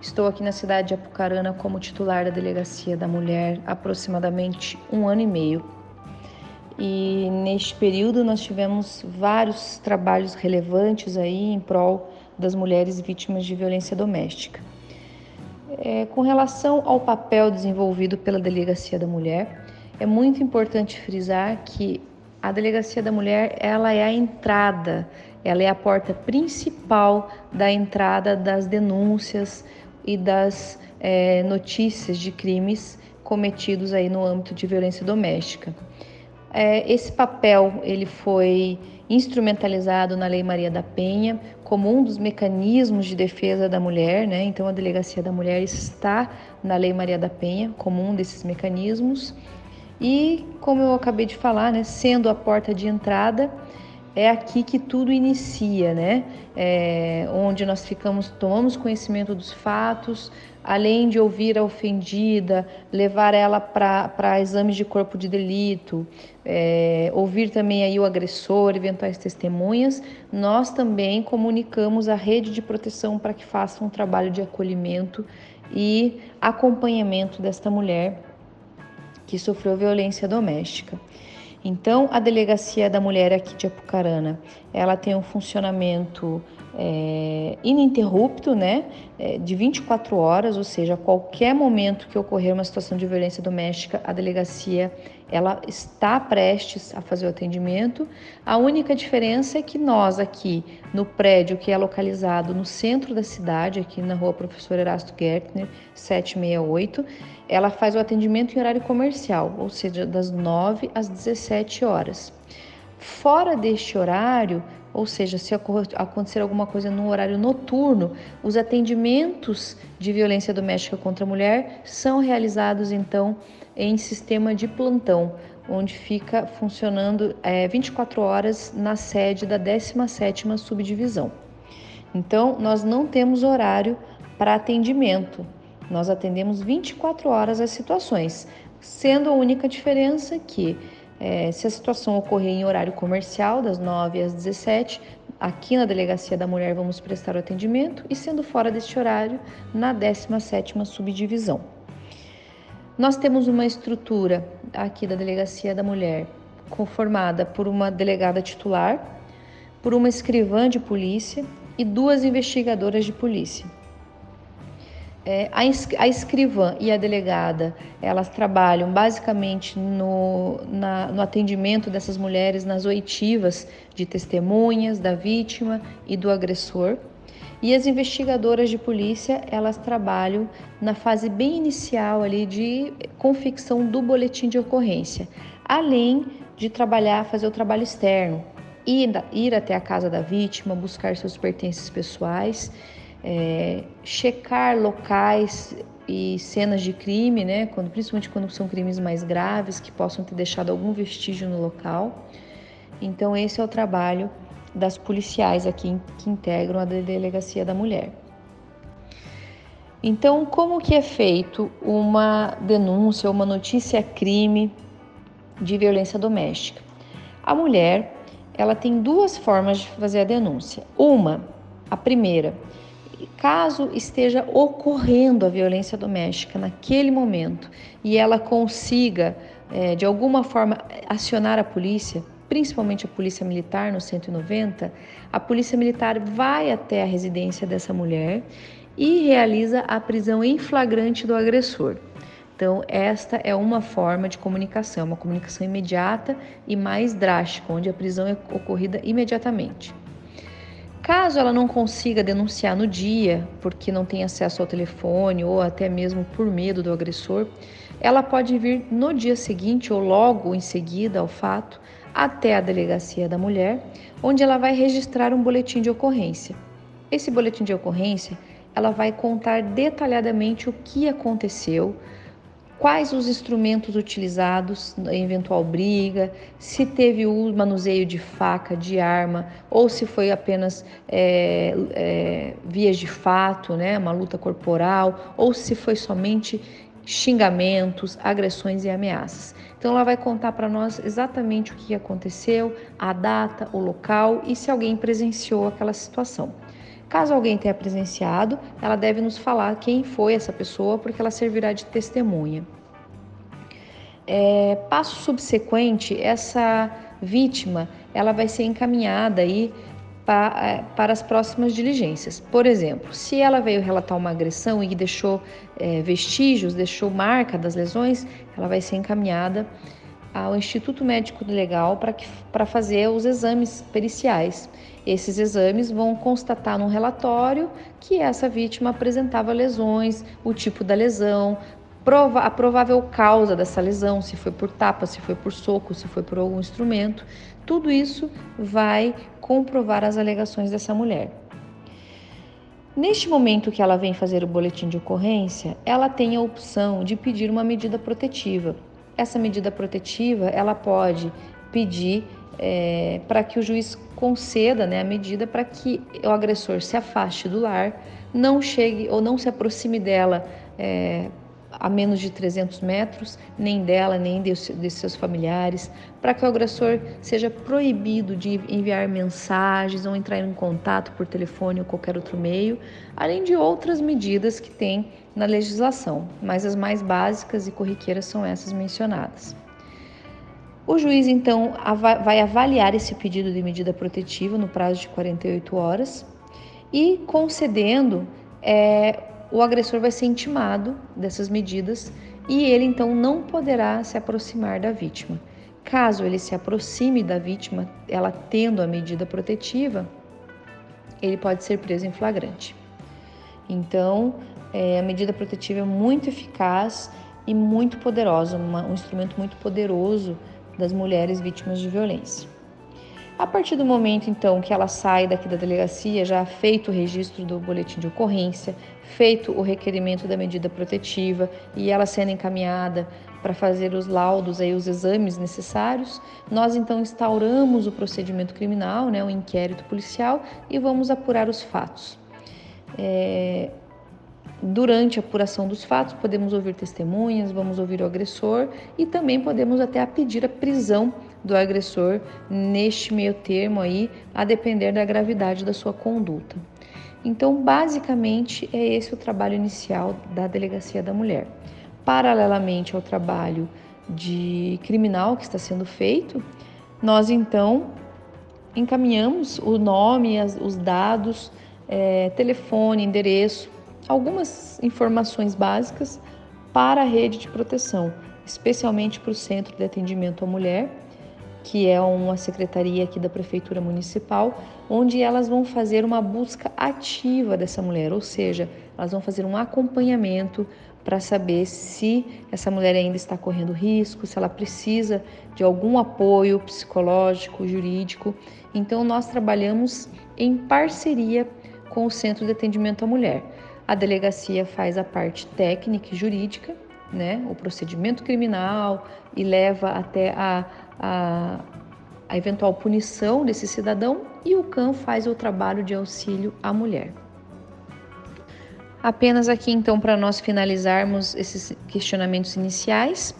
Estou aqui na cidade de Apucarana como titular da Delegacia da Mulher há aproximadamente um ano e meio. E neste período nós tivemos vários trabalhos relevantes aí em prol das mulheres vítimas de violência doméstica. É, com relação ao papel desenvolvido pela Delegacia da Mulher, é muito importante frisar que a Delegacia da Mulher ela é a entrada, ela é a porta principal da entrada das denúncias e das é, notícias de crimes cometidos aí no âmbito de violência doméstica. É, esse papel ele foi instrumentalizado na Lei Maria da Penha como um dos mecanismos de defesa da mulher, né? Então a Delegacia da Mulher está na Lei Maria da Penha como um desses mecanismos e, como eu acabei de falar, né, sendo a porta de entrada, é aqui que tudo inicia, né? É, onde nós ficamos, tomamos conhecimento dos fatos, além de ouvir a ofendida, levar ela para exames de corpo de delito, é, ouvir também aí o agressor, eventuais testemunhas, nós também comunicamos a rede de proteção para que faça um trabalho de acolhimento e acompanhamento desta mulher que sofreu violência doméstica. Então, a Delegacia da Mulher aqui de Apucarana, ela tem um funcionamento é, ininterrupto, né, é, de 24 horas, ou seja, a qualquer momento que ocorrer uma situação de violência doméstica, a delegacia ela está prestes a fazer o atendimento. A única diferença é que nós aqui no prédio que é localizado no centro da cidade, aqui na rua Professor Erasto Gertner, 768, ela faz o atendimento em horário comercial, ou seja, das 9 às 17 horas. Fora deste horário, ou seja, se acontecer alguma coisa no horário noturno, os atendimentos de violência doméstica contra a mulher são realizados então em sistema de plantão, onde fica funcionando é, 24 horas na sede da 17ª subdivisão. Então, nós não temos horário para atendimento. Nós atendemos 24 horas as situações, sendo a única diferença que é, se a situação ocorrer em horário comercial, das 9 às 17, aqui na Delegacia da Mulher vamos prestar o atendimento e sendo fora deste horário, na 17ª subdivisão. Nós temos uma estrutura aqui da Delegacia da Mulher conformada por uma delegada titular, por uma escrivã de polícia e duas investigadoras de polícia. É, a, a, escrivã e a delegada, elas trabalham basicamente no, na, no atendimento dessas mulheres nas oitivas de testemunhas da vítima e do agressor. E as investigadoras de polícia, elas trabalham na fase bem inicial ali de confecção do boletim de ocorrência, além de trabalhar, fazer o trabalho externo, ir, ir até a casa da vítima, buscar seus pertences pessoais, é, checar locais e cenas de crime, né, quando, principalmente quando são crimes mais graves, que possam ter deixado algum vestígio no local. Então, esse é o trabalho das policiais aqui que integram a Delegacia da Mulher. Então, como que é feito uma denúncia, uma notícia crime de violência doméstica? A mulher, ela tem duas formas de fazer a denúncia. Uma, a primeira, caso esteja ocorrendo a violência doméstica naquele momento e ela consiga, é, de alguma forma, acionar a polícia, principalmente a polícia militar no 190, a polícia militar vai até a residência dessa mulher e realiza a prisão em flagrante do agressor. Então, esta é uma forma de comunicação, uma comunicação imediata e mais drástica, onde a prisão é ocorrida imediatamente. Caso ela não consiga denunciar no dia, porque não tem acesso ao telefone ou até mesmo por medo do agressor, ela pode vir no dia seguinte ou logo em seguida ao fato até a delegacia da mulher, onde ela vai registrar um boletim de ocorrência. Esse boletim de ocorrência, ela vai contar detalhadamente o que aconteceu, quais os instrumentos utilizados em eventual briga, se teve o manuseio de faca, de arma, ou se foi apenas é, é, vias de fato, né, uma luta corporal, ou se foi somente xingamentos, agressões e ameaças. Então ela vai contar para nós exatamente o que aconteceu, a data, o local e se alguém presenciou aquela situação. Caso alguém tenha presenciado, ela deve nos falar quem foi essa pessoa, porque ela servirá de testemunha. É, passo subsequente, essa vítima ela vai ser encaminhada aí para, é, para as próximas diligências. Por exemplo, se ela veio relatar uma agressão e deixou é, vestígios, deixou marca das lesões, ela vai ser encaminhada ao Instituto Médico Legal para fazer os exames periciais. Esses exames vão constatar no relatório que essa vítima apresentava lesões, o tipo da lesão, a provável causa dessa lesão, se foi por tapa, se foi por soco, se foi por algum instrumento. Tudo isso vai comprovar as alegações dessa mulher. Neste momento que ela vem fazer o boletim de ocorrência, ela tem a opção de pedir uma medida protetiva. Essa medida protetiva, ela pode pedir é, para que o juiz conceda né, a medida para que o agressor se afaste do lar, não chegue ou não se aproxime dela é, a menos de 300 metros, nem dela, nem de, de seus familiares, para que o agressor seja proibido de enviar mensagens ou entrar em contato por telefone ou qualquer outro meio, além de outras medidas que tem na legislação, mas as mais básicas e corriqueiras são essas mencionadas. O juiz, então, vai avaliar esse pedido de medida protetiva no prazo de 48 horas e, concedendo, é, o agressor vai ser intimado dessas medidas e ele, então, não poderá se aproximar da vítima. Caso ele se aproxime da vítima, ela tendo a medida protetiva, ele pode ser preso em flagrante. Então, é, a medida protetiva é muito eficaz e muito poderosa, uma, um instrumento muito poderoso das mulheres vítimas de violência. A partir do momento então que ela sai daqui da delegacia, já feito o registro do boletim de ocorrência, feito o requerimento da medida protetiva e ela sendo encaminhada para fazer os laudos aí os exames necessários, nós então instauramos o procedimento criminal, né, o inquérito policial e vamos apurar os fatos. É, Durante a apuração dos fatos, podemos ouvir testemunhas, vamos ouvir o agressor e também podemos até pedir a prisão do agressor neste meio termo aí, a depender da gravidade da sua conduta. Então, basicamente, é esse o trabalho inicial da Delegacia da Mulher. Paralelamente ao trabalho de criminal que está sendo feito, nós então encaminhamos o nome, os dados, é, telefone, endereço algumas informações básicas para a rede de proteção, especialmente para o Centro de Atendimento à Mulher, que é uma secretaria aqui da Prefeitura Municipal, onde elas vão fazer uma busca ativa dessa mulher, ou seja, elas vão fazer um acompanhamento para saber se essa mulher ainda está correndo risco, se ela precisa de algum apoio psicológico, jurídico. Então, nós trabalhamos em parceria com o Centro de Atendimento à Mulher. A delegacia faz a parte técnica e jurídica, né, o procedimento criminal e leva até a, a, a eventual punição desse cidadão, e o CAM faz o trabalho de auxílio à mulher. Apenas aqui então para nós finalizarmos esses questionamentos iniciais,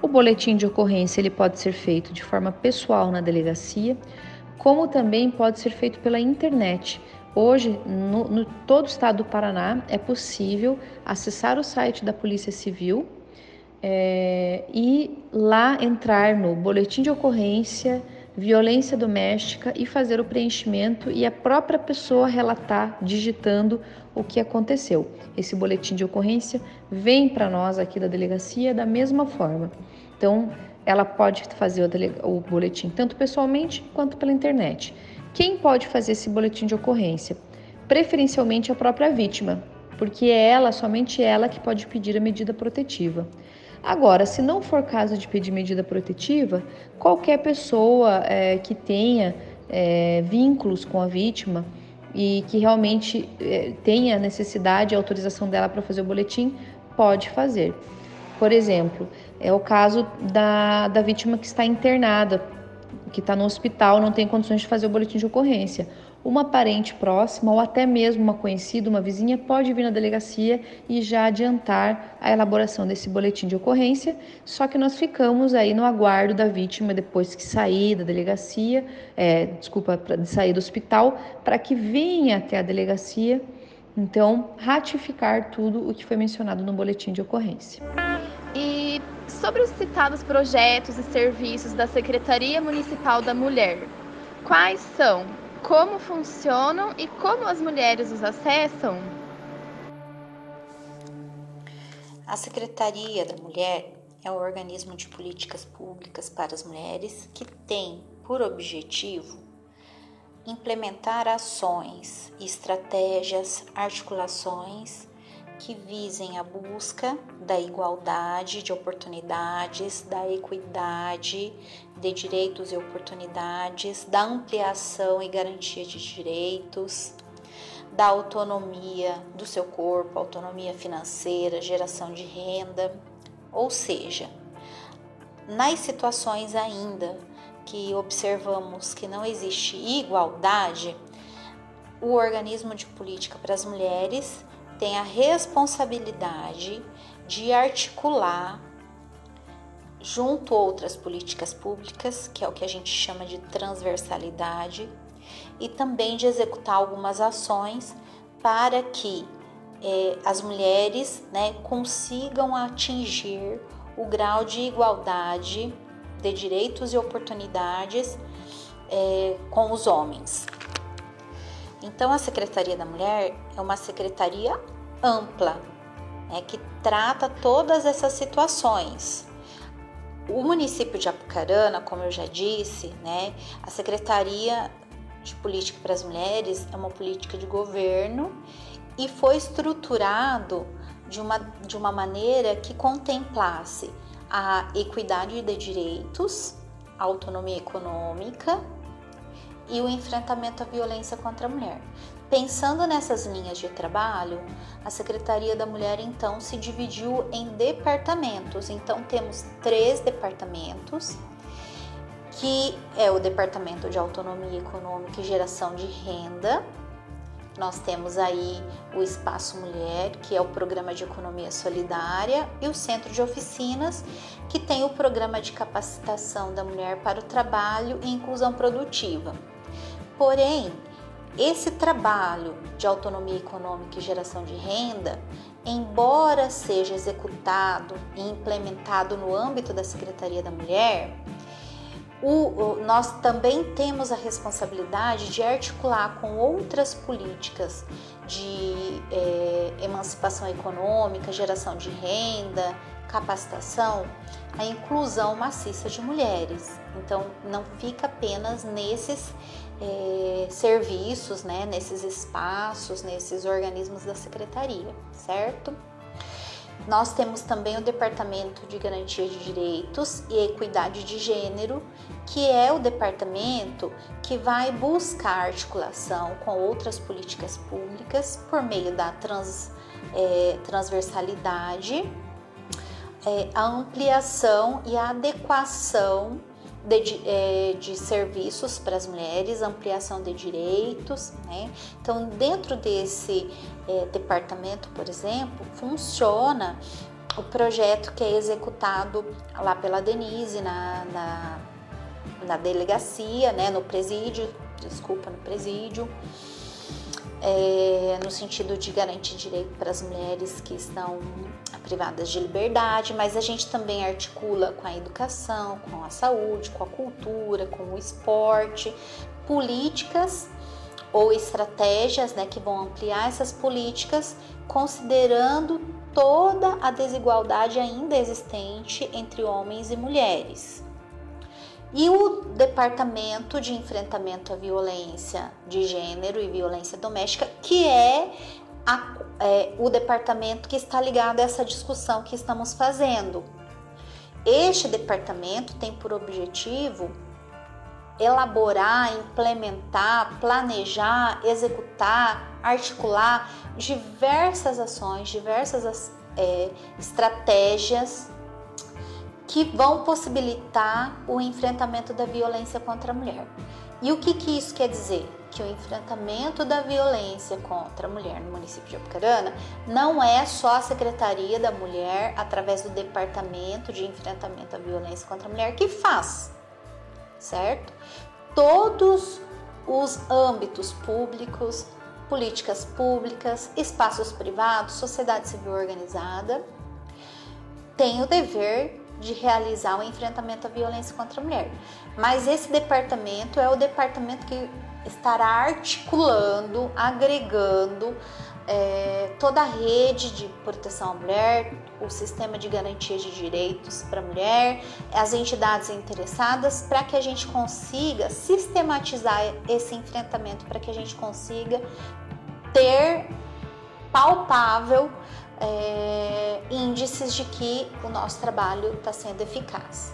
o boletim de ocorrência ele pode ser feito de forma pessoal na delegacia, como também pode ser feito pela internet. Hoje, no, no todo o estado do Paraná, é possível acessar o site da Polícia Civil é, e lá entrar no boletim de ocorrência violência doméstica e fazer o preenchimento e a própria pessoa relatar digitando o que aconteceu. Esse boletim de ocorrência vem para nós aqui da delegacia da mesma forma. Então, ela pode fazer o, o boletim tanto pessoalmente quanto pela internet. Quem pode fazer esse boletim de ocorrência? Preferencialmente a própria vítima, porque é ela, somente ela, que pode pedir a medida protetiva. Agora, se não for caso de pedir medida protetiva, qualquer pessoa é, que tenha é, vínculos com a vítima e que realmente é, tenha necessidade e autorização dela para fazer o boletim, pode fazer. Por exemplo, é o caso da, da vítima que está internada, que está no hospital, não tem condições de fazer o boletim de ocorrência uma parente próxima ou até mesmo uma conhecida, uma vizinha, pode vir na delegacia e já adiantar a elaboração desse boletim de ocorrência. Só que nós ficamos aí no aguardo da vítima depois que sair da delegacia, é, desculpa, de sair do hospital, para que venha até a delegacia. Então, ratificar tudo o que foi mencionado no boletim de ocorrência. E sobre os citados projetos e serviços da Secretaria Municipal da Mulher, quais são como funcionam e como as mulheres os acessam? A Secretaria da Mulher é um organismo de políticas públicas para as mulheres que tem por objetivo implementar ações, estratégias, articulações que visem a busca da igualdade de oportunidades, da equidade de direitos e oportunidades, da ampliação e garantia de direitos, da autonomia do seu corpo, autonomia financeira, geração de renda, ou seja, nas situações ainda que observamos que não existe igualdade, o organismo de política para as mulheres tem a responsabilidade de articular junto a outras políticas públicas, que é o que a gente chama de transversalidade, e também de executar algumas ações para que eh, as mulheres né, consigam atingir o grau de igualdade de direitos e oportunidades eh, com os homens. Então, a Secretaria da Mulher é uma secretaria ampla, né, que trata todas essas situações. O município de Apucarana, como eu já disse, né, a Secretaria de Política para as Mulheres é uma política de governo e foi estruturado de uma, de uma maneira que contemplasse a equidade de direitos, a autonomia econômica e o enfrentamento à violência contra a mulher. Pensando nessas linhas de trabalho, a Secretaria da Mulher então se dividiu em departamentos. Então temos três departamentos, que é o Departamento de Autonomia Econômica e Geração de Renda. Nós temos aí o Espaço Mulher, que é o Programa de Economia Solidária, e o Centro de Oficinas, que tem o Programa de Capacitação da Mulher para o Trabalho e Inclusão Produtiva. Porém, esse trabalho de autonomia econômica e geração de renda, embora seja executado e implementado no âmbito da Secretaria da Mulher, o, o, nós também temos a responsabilidade de articular com outras políticas de é, emancipação econômica, geração de renda capacitação a inclusão maciça de mulheres. Então, não fica apenas nesses é, serviços, né, nesses espaços, nesses organismos da secretaria, certo? Nós temos também o Departamento de Garantia de Direitos e Equidade de Gênero, que é o departamento que vai buscar articulação com outras políticas públicas por meio da trans, é, transversalidade, é, a ampliação e a adequação de, é, de, serviços para as mulheres, ampliação de direitos. Né? Então, dentro desse é, departamento, por exemplo, funciona o projeto que é executado lá pela Denise na, na, na delegacia, né? no presídio, desculpa, no presídio é, no sentido de garantir direito para as mulheres que estão privadas de liberdade, mas a gente também articula com a educação, com a saúde, com a cultura, com o esporte, políticas ou estratégias né, que vão ampliar essas políticas, considerando toda a desigualdade ainda existente entre homens e mulheres. E o Departamento de Enfrentamento à Violência de Gênero e Violência Doméstica, que é, a, é, o departamento que está ligado a essa discussão que estamos fazendo. Este departamento tem por objetivo elaborar, implementar, planejar, executar, articular diversas ações, diversas é, estratégias que vão possibilitar o enfrentamento da violência contra a mulher. E o que, que isso quer dizer? Que o enfrentamento da violência contra a mulher no município de Apucarana não é só a Secretaria da Mulher, através do Departamento de Enfrentamento à Violência contra a Mulher, que faz, certo? Todos os âmbitos públicos, políticas públicas, espaços privados, sociedade civil organizada, têm o dever de realizar o enfrentamento à violência contra a mulher. Mas esse departamento é o departamento que estará articulando, agregando é, toda a rede de proteção à mulher, o sistema de garantia de direitos para a mulher, as entidades interessadas, para que a gente consiga sistematizar esse enfrentamento, para que a gente consiga ter palpável é, índices de que o nosso trabalho está sendo eficaz.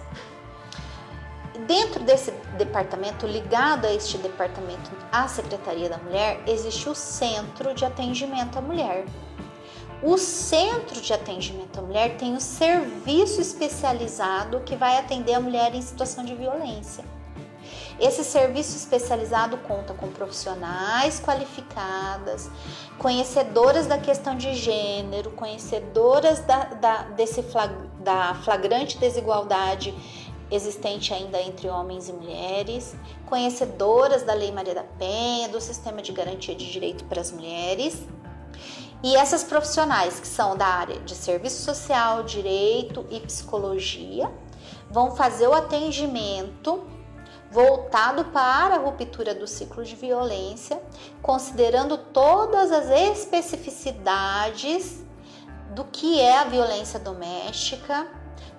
Dentro desse departamento, ligado a este departamento, a Secretaria da Mulher, existe o Centro de Atendimento à Mulher. O Centro de Atendimento à Mulher tem um serviço especializado que vai atender a mulher em situação de violência. Esse serviço especializado conta com profissionais qualificadas, conhecedoras da questão de gênero, conhecedoras da, da, desse flag, da flagrante desigualdade existente ainda entre homens e mulheres, conhecedoras da Lei Maria da Penha, do Sistema de Garantia de Direito para as Mulheres. E essas profissionais que são da área de serviço social, direito e psicologia vão fazer o atendimento voltado para a ruptura do ciclo de violência, considerando todas as especificidades do que é a violência doméstica,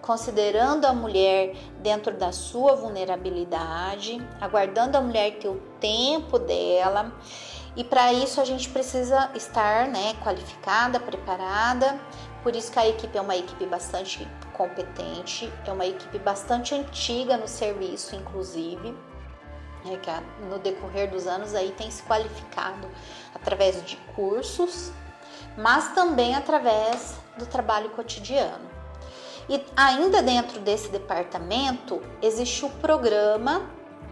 considerando a mulher dentro da sua vulnerabilidade, aguardando a mulher ter o tempo dela. E para isso a gente precisa estar né, qualificada, preparada. Por isso que a equipe é uma equipe bastante competente, é uma equipe bastante antiga no serviço, inclusive, né, que no decorrer dos anos aí tem se qualificado através de cursos, mas também através do trabalho cotidiano. E ainda dentro desse departamento existe o programa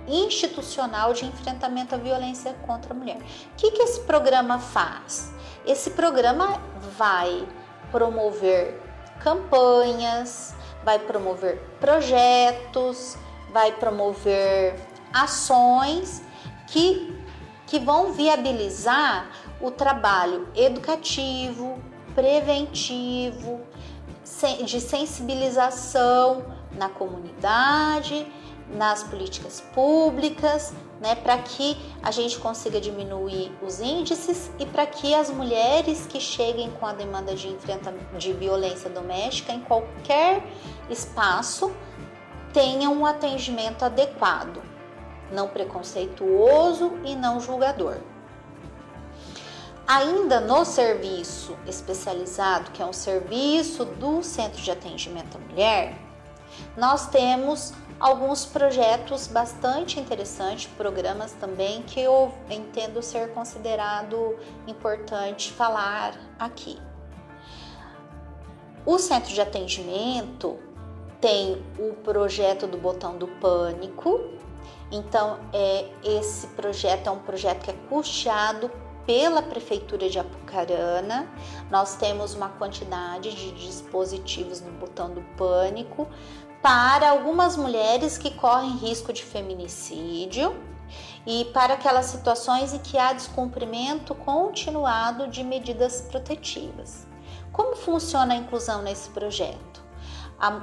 institucional de enfrentamento à violência contra a mulher. O que, que esse programa faz? Esse programa vai promover campanhas, vai promover projetos, vai promover ações que, que vão viabilizar o trabalho educativo, preventivo, de sensibilização na comunidade nas políticas públicas, né, para que a gente consiga diminuir os índices e para que as mulheres que cheguem com a demanda de de violência doméstica em qualquer espaço tenham um atendimento adequado, não preconceituoso e não julgador. Ainda no serviço especializado, que é um serviço do Centro de Atendimento à Mulher, nós temos alguns projetos bastante interessantes, programas também que eu entendo ser considerado importante falar aqui. O centro de atendimento tem o projeto do botão do pânico. Então, é, esse projeto é um projeto que é custeado pela Prefeitura de Apucarana. Nós temos uma quantidade de dispositivos no botão do pânico para algumas mulheres que correm risco de feminicídio e para aquelas situações em que há descumprimento continuado de medidas protetivas. Como funciona a inclusão nesse projeto? A,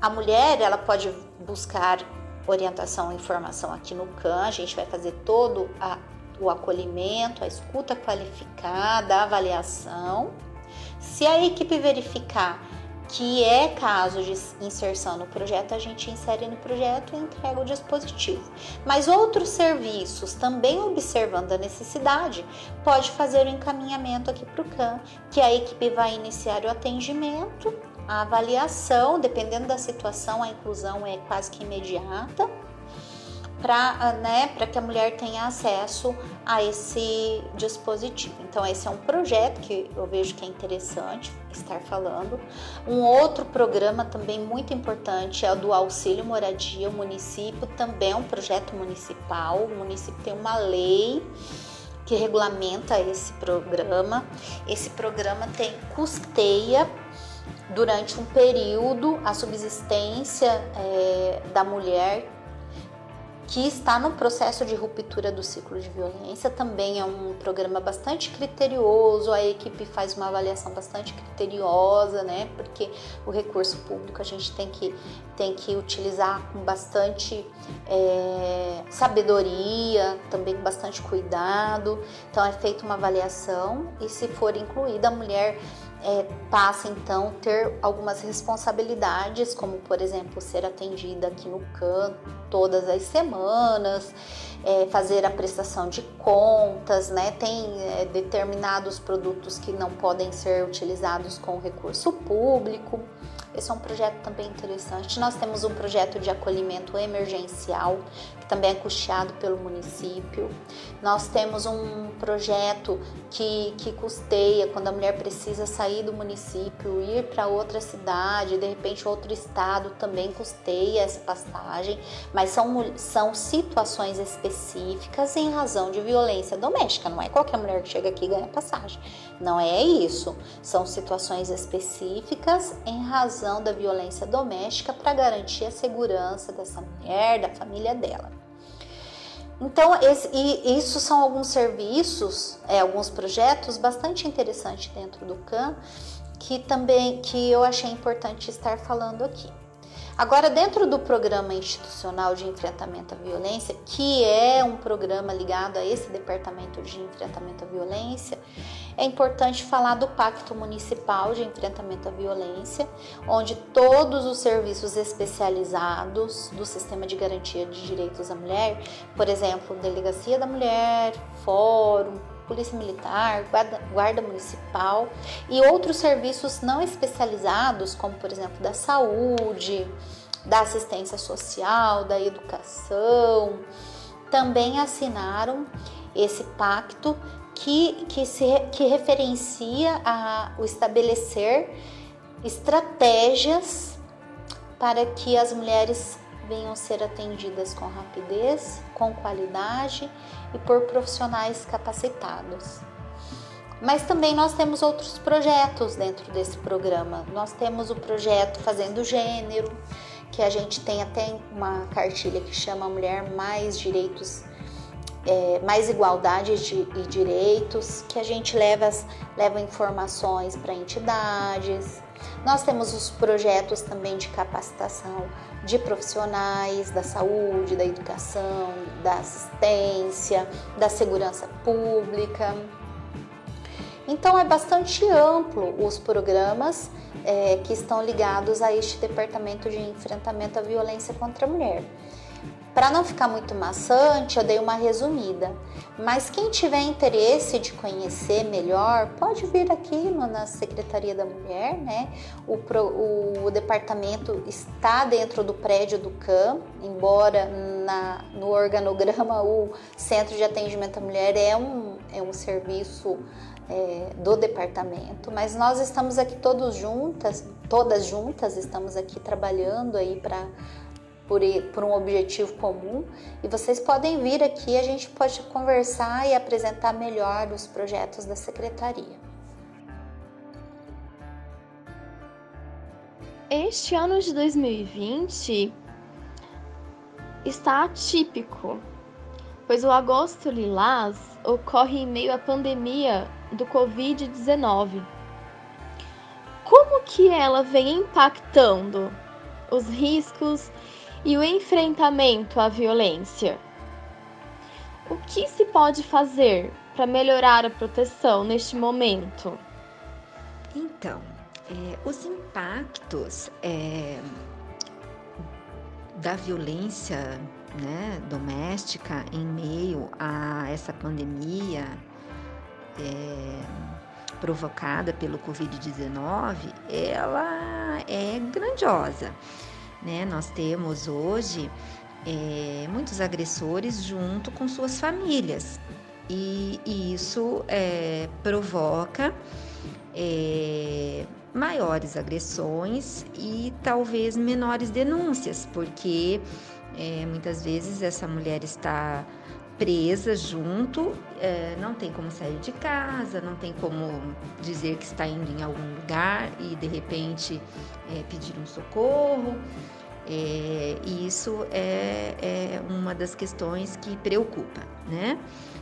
a mulher ela pode buscar orientação e informação aqui no CAN, a gente vai fazer todo a, o acolhimento, a escuta qualificada, a avaliação. Se a equipe verificar que é caso de inserção no projeto, a gente insere no projeto e entrega o dispositivo. Mas outros serviços, também observando a necessidade, pode fazer o encaminhamento aqui para o CAN, que a equipe vai iniciar o atendimento, a avaliação, dependendo da situação, a inclusão é quase que imediata para né, que a mulher tenha acesso a esse dispositivo. Então, esse é um projeto que eu vejo que é interessante estar falando. Um outro programa também muito importante é o do Auxílio Moradia. O município também é um projeto municipal. O município tem uma lei que regulamenta esse programa. Esse programa tem custeia durante um período a subsistência é, da mulher que está no processo de ruptura do ciclo de violência. Também é um programa bastante criterioso, a equipe faz uma avaliação bastante criteriosa, né? Porque o recurso público a gente tem que, tem que utilizar com bastante é, sabedoria, também com bastante cuidado. Então é feita uma avaliação e se for incluída a mulher é, passa então ter algumas responsabilidades, como por exemplo ser atendida aqui no canto todas as semanas, é, fazer a prestação de contas, né? Tem é, determinados produtos que não podem ser utilizados com recurso público. Esse é um projeto também interessante. Nós temos um projeto de acolhimento emergencial, também é custeado pelo município. Nós temos um projeto que, que custeia quando a mulher precisa sair do município, ir para outra cidade, de repente outro estado também custeia essa passagem, mas são, são situações específicas em razão de violência doméstica. Não é qualquer mulher que chega aqui e ganha passagem. Não é isso. São situações específicas em razão da violência doméstica para garantir a segurança dessa mulher, da família dela. Então, esse, e isso são alguns serviços, é, alguns projetos bastante interessantes dentro do CAN que também que eu achei importante estar falando aqui. Agora, dentro do Programa Institucional de Enfrentamento à Violência, que é um programa ligado a esse Departamento de Enfrentamento à Violência, é importante falar do Pacto Municipal de Enfrentamento à Violência, onde todos os serviços especializados do Sistema de Garantia de Direitos da Mulher, por exemplo, Delegacia da Mulher, Fórum, Polícia Militar, Guarda, Guarda, Municipal e outros serviços não especializados, como por exemplo da saúde, da assistência social, da educação, também assinaram esse pacto que, que, se, que referencia a, o estabelecer estratégias para que as mulheres venham ser atendidas com rapidez, com qualidade e por profissionais capacitados. Mas também nós temos outros projetos dentro desse programa. Nós temos o projeto Fazendo Gênero, que a gente tem até uma cartilha que chama Mulher Mais Direitos, é, Mais Igualdade e Direitos, que a gente leva, leva informações para entidades. Nós temos os projetos também de capacitação de profissionais da saúde, da educação, da assistência, da segurança pública. Então é bastante amplo os programas é, que estão ligados a este departamento de enfrentamento à violência contra a mulher. Para não ficar muito maçante, eu dei uma resumida. Mas quem tiver interesse de conhecer melhor, pode vir aqui no, na Secretaria da Mulher, né? O, o, o, departamento está dentro do prédio do CAM, embora na, no organograma o Centro de Atendimento à Mulher é um, é um serviço é, do departamento, mas nós estamos aqui todos juntas, todas juntas, estamos aqui trabalhando aí para por, por um objetivo comum e vocês podem vir aqui, a gente pode conversar e apresentar melhor os projetos da secretaria. Este ano de 2020 está atípico, pois o agosto lilás ocorre em meio à pandemia do Covid-19. Como que ela vem impactando os riscos e o enfrentamento à violência. O que se pode fazer para melhorar a proteção neste momento? Então, é, os impactos é, da violência né, doméstica em meio a essa pandemia é, provocada pelo Covid-19, ela é grandiosa. Né? Nós temos hoje é, muitos agressores junto com suas famílias e, e isso é, provoca é, maiores agressões e talvez menores denúncias, porque é, muitas vezes essa mulher está presa junto, é, não tem como sair de casa, não tem como dizer que está indo em algum lugar e de repente é, pedir um socorro. É, e isso é, é uma das questões que preocupa, né?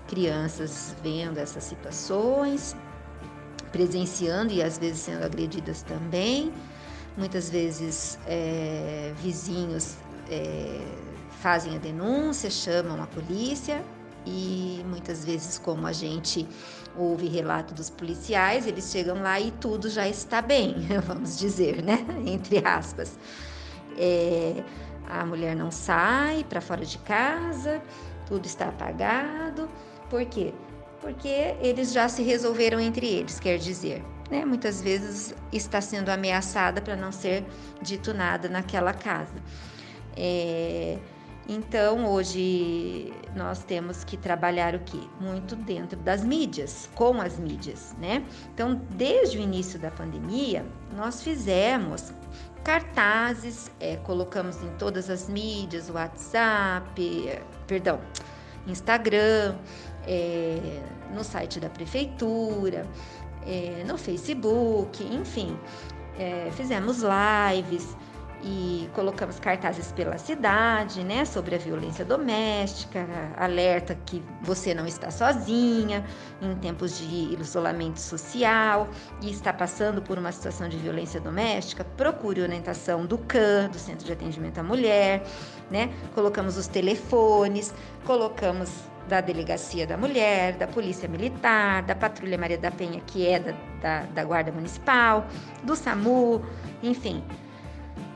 Crianças vendo essas situações, presenciando e às vezes sendo agredidas também. Muitas vezes é, vizinhos é, fazem a denúncia, chamam a polícia e muitas vezes, como a gente ouve relato dos policiais, eles chegam lá e tudo já está bem, [LAUGHS] vamos dizer, né? Entre aspas. É, a mulher não sai para fora de casa, tudo está apagado. Por quê? Porque eles já se resolveram entre eles, quer dizer, né? Muitas vezes está sendo ameaçada para não ser dito nada naquela casa. É, então, hoje nós temos que trabalhar o que? Muito dentro das mídias, com as mídias, né? Então, desde o início da pandemia, nós fizemos cartazes, é, colocamos em todas as mídias, WhatsApp, perdão, Instagram, é, no site da prefeitura, é, no Facebook, enfim, é, fizemos lives e colocamos cartazes pela cidade, né, sobre a violência doméstica, alerta que você não está sozinha em tempos de isolamento social e está passando por uma situação de violência doméstica, procure orientação do CAN, do Centro de Atendimento à Mulher, né? Colocamos os telefones, colocamos da Delegacia da Mulher, da Polícia Militar, da Patrulha Maria da Penha, que é da, da, da Guarda Municipal, do SAMU, enfim,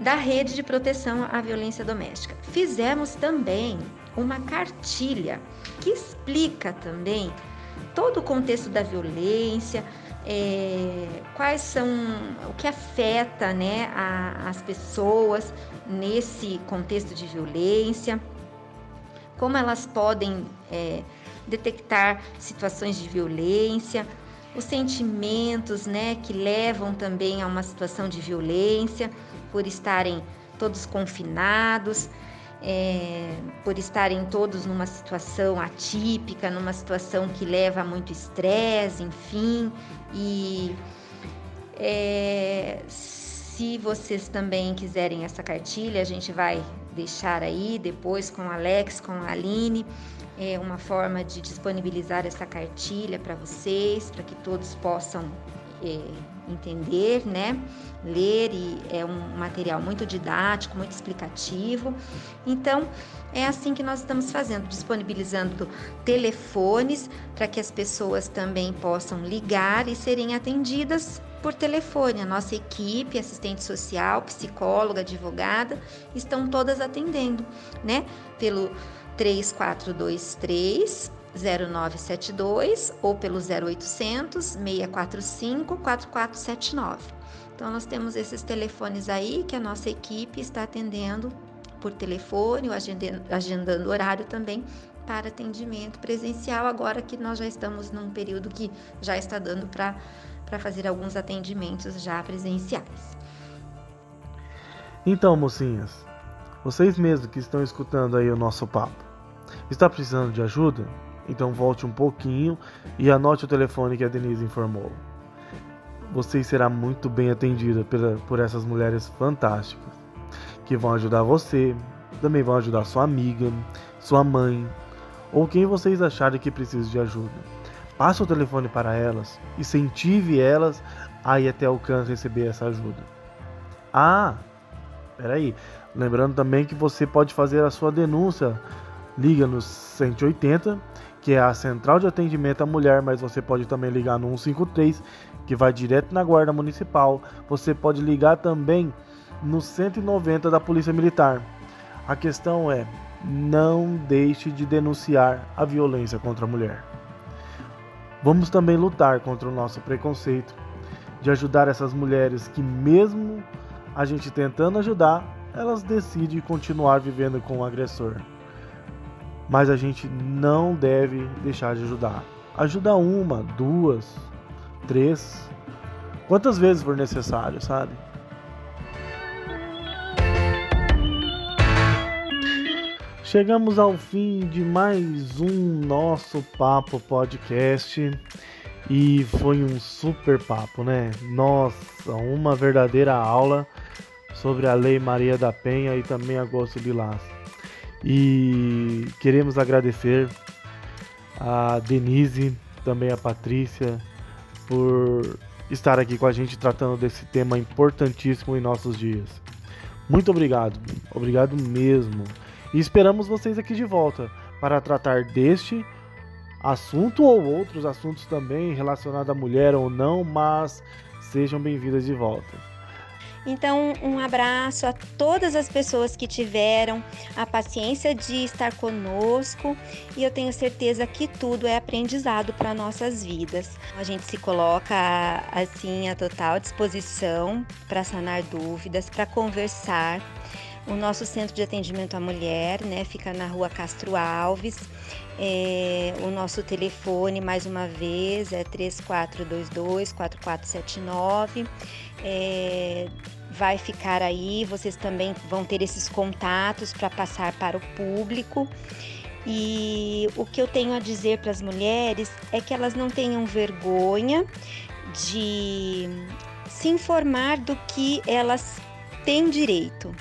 da Rede de Proteção à Violência Doméstica. Fizemos também uma cartilha que explica também todo o contexto da violência, é, quais são o que afeta né, a, as pessoas nesse contexto de violência, como elas podem é, detectar situações de violência, os sentimentos né, que levam também a uma situação de violência por estarem todos confinados, é, por estarem todos numa situação atípica, numa situação que leva a muito estresse, enfim. E é, se vocês também quiserem essa cartilha, a gente vai deixar aí depois com o Alex, com a Aline, é uma forma de disponibilizar essa cartilha para vocês, para que todos possam é, entender, né? Ler e é um material muito didático, muito explicativo. Então, é assim que nós estamos fazendo, disponibilizando telefones para que as pessoas também possam ligar e serem atendidas por telefone. A nossa equipe, assistente social, psicóloga, advogada, estão todas atendendo, né? Pelo 3423 0972 ou pelo 0800 645 4479. Então nós temos esses telefones aí que a nossa equipe está atendendo por telefone ou agendando, agendando horário também para atendimento presencial, agora que nós já estamos num período que já está dando para fazer alguns atendimentos já presenciais. Então, mocinhas, vocês mesmos que estão escutando aí o nosso papo, está precisando de ajuda? Então volte um pouquinho e anote o telefone que a Denise informou. Você será muito bem atendida pela, por essas mulheres fantásticas que vão ajudar você, também vão ajudar sua amiga, sua mãe ou quem vocês acharem que precisa de ajuda. Passe o telefone para elas, incentive elas a ir até o CAN receber essa ajuda. Ah, peraí, lembrando também que você pode fazer a sua denúncia. Liga no 180, que é a central de atendimento à mulher, mas você pode também ligar no 153, que vai direto na guarda municipal. Você pode ligar também no 190 da Polícia Militar. A questão é: não deixe de denunciar a violência contra a mulher. Vamos também lutar contra o nosso preconceito, de ajudar essas mulheres que, mesmo a gente tentando ajudar, elas decidem continuar vivendo com o agressor. Mas a gente não deve deixar de ajudar. Ajuda uma, duas, três, quantas vezes for necessário, sabe? Chegamos ao fim de mais um nosso Papo Podcast e foi um super papo, né? Nossa, uma verdadeira aula sobre a Lei Maria da Penha e também Agosto Bilás. E queremos agradecer a Denise, também a Patrícia, por estar aqui com a gente tratando desse tema importantíssimo em nossos dias. Muito obrigado, obrigado mesmo. E esperamos vocês aqui de volta para tratar deste assunto ou outros assuntos também relacionados à mulher ou não, mas sejam bem-vindas de volta. Então, um abraço a todas as pessoas que tiveram a paciência de estar conosco e eu tenho certeza que tudo é aprendizado para nossas vidas. A gente se coloca assim à total disposição para sanar dúvidas, para conversar o nosso centro de atendimento à mulher, né, fica na rua Castro Alves. É, o nosso telefone, mais uma vez, é 3422-4479. É, vai ficar aí, vocês também vão ter esses contatos para passar para o público. E o que eu tenho a dizer para as mulheres é que elas não tenham vergonha de se informar do que elas têm direito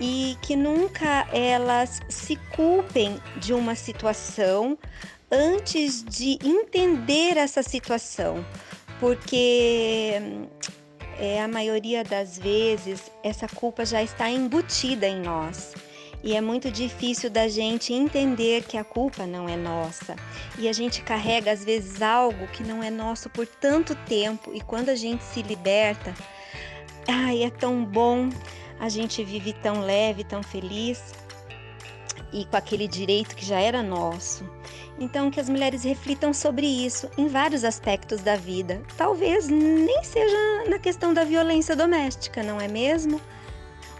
e que nunca elas se culpem de uma situação antes de entender essa situação, porque é, a maioria das vezes essa culpa já está embutida em nós. E é muito difícil da gente entender que a culpa não é nossa. E a gente carrega às vezes algo que não é nosso por tanto tempo e quando a gente se liberta, ai, é tão bom a gente vive tão leve, tão feliz e com aquele direito que já era nosso. Então, que as mulheres reflitam sobre isso em vários aspectos da vida. Talvez nem seja na questão da violência doméstica, não é mesmo?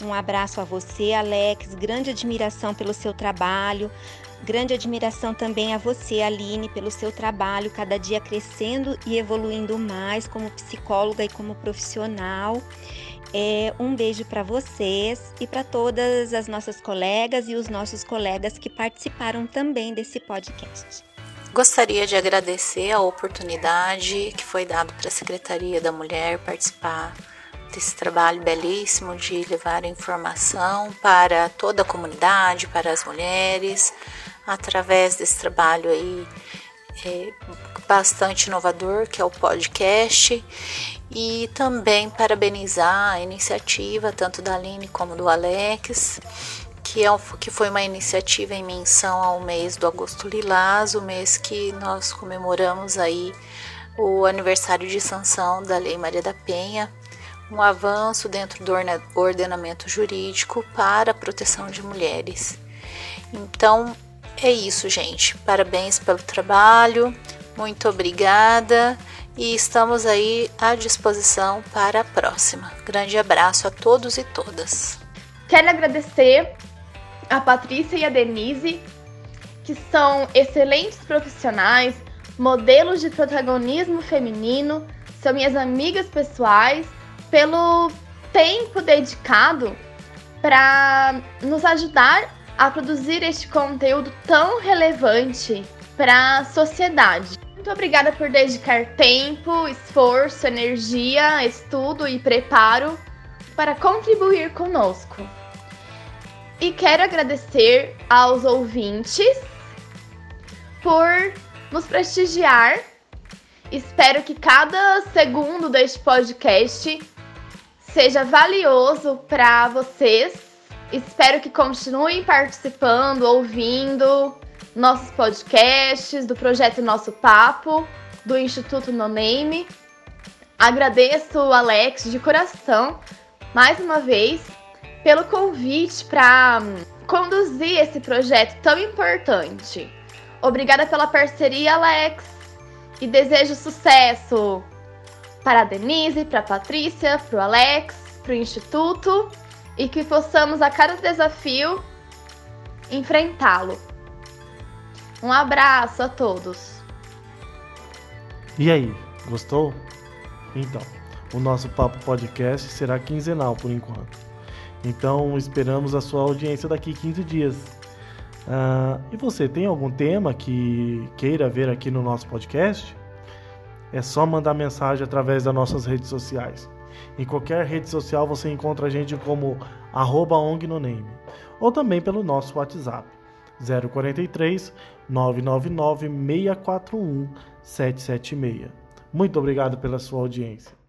Um abraço a você, Alex. Grande admiração pelo seu trabalho. Grande admiração também a você, Aline, pelo seu trabalho, cada dia crescendo e evoluindo mais como psicóloga e como profissional. É, um beijo para vocês e para todas as nossas colegas e os nossos colegas que participaram também desse podcast. Gostaria de agradecer a oportunidade que foi dada para a Secretaria da Mulher participar desse trabalho belíssimo de levar informação para toda a comunidade, para as mulheres, através desse trabalho aí é, bastante inovador que é o podcast e também parabenizar a iniciativa tanto da Aline como do Alex, que, é, que foi uma iniciativa em menção ao mês do Agosto Lilás, o mês que nós comemoramos aí o aniversário de sanção da Lei Maria da Penha, um avanço dentro do ordenamento jurídico para a proteção de mulheres. Então, é isso, gente. Parabéns pelo trabalho, muito obrigada e estamos aí à disposição para a próxima. Grande abraço a todos e todas. Quero agradecer a Patrícia e a Denise, que são excelentes profissionais, modelos de protagonismo feminino, são minhas amigas pessoais, pelo tempo dedicado para nos ajudar a produzir este conteúdo tão relevante para a sociedade. Muito obrigada por dedicar tempo, esforço, energia, estudo e preparo para contribuir conosco. E quero agradecer aos ouvintes por nos prestigiar. Espero que cada segundo deste podcast seja valioso para vocês. Espero que continuem participando, ouvindo nossos podcasts, do projeto Nosso Papo, do Instituto No Name. Agradeço o Alex de coração, mais uma vez, pelo convite para conduzir esse projeto tão importante. Obrigada pela parceria, Alex, e desejo sucesso para a Denise, para a Patrícia, para o Alex, para o Instituto e que possamos a cada desafio enfrentá-lo. Um abraço a todos. E aí, gostou? Então, o nosso Papo Podcast será quinzenal por enquanto. Então, esperamos a sua audiência daqui 15 dias. Uh, e você tem algum tema que queira ver aqui no nosso podcast? É só mandar mensagem através das nossas redes sociais. Em qualquer rede social você encontra a gente como arroba ou também pelo nosso WhatsApp 043 999 641 776. Muito obrigado pela sua audiência.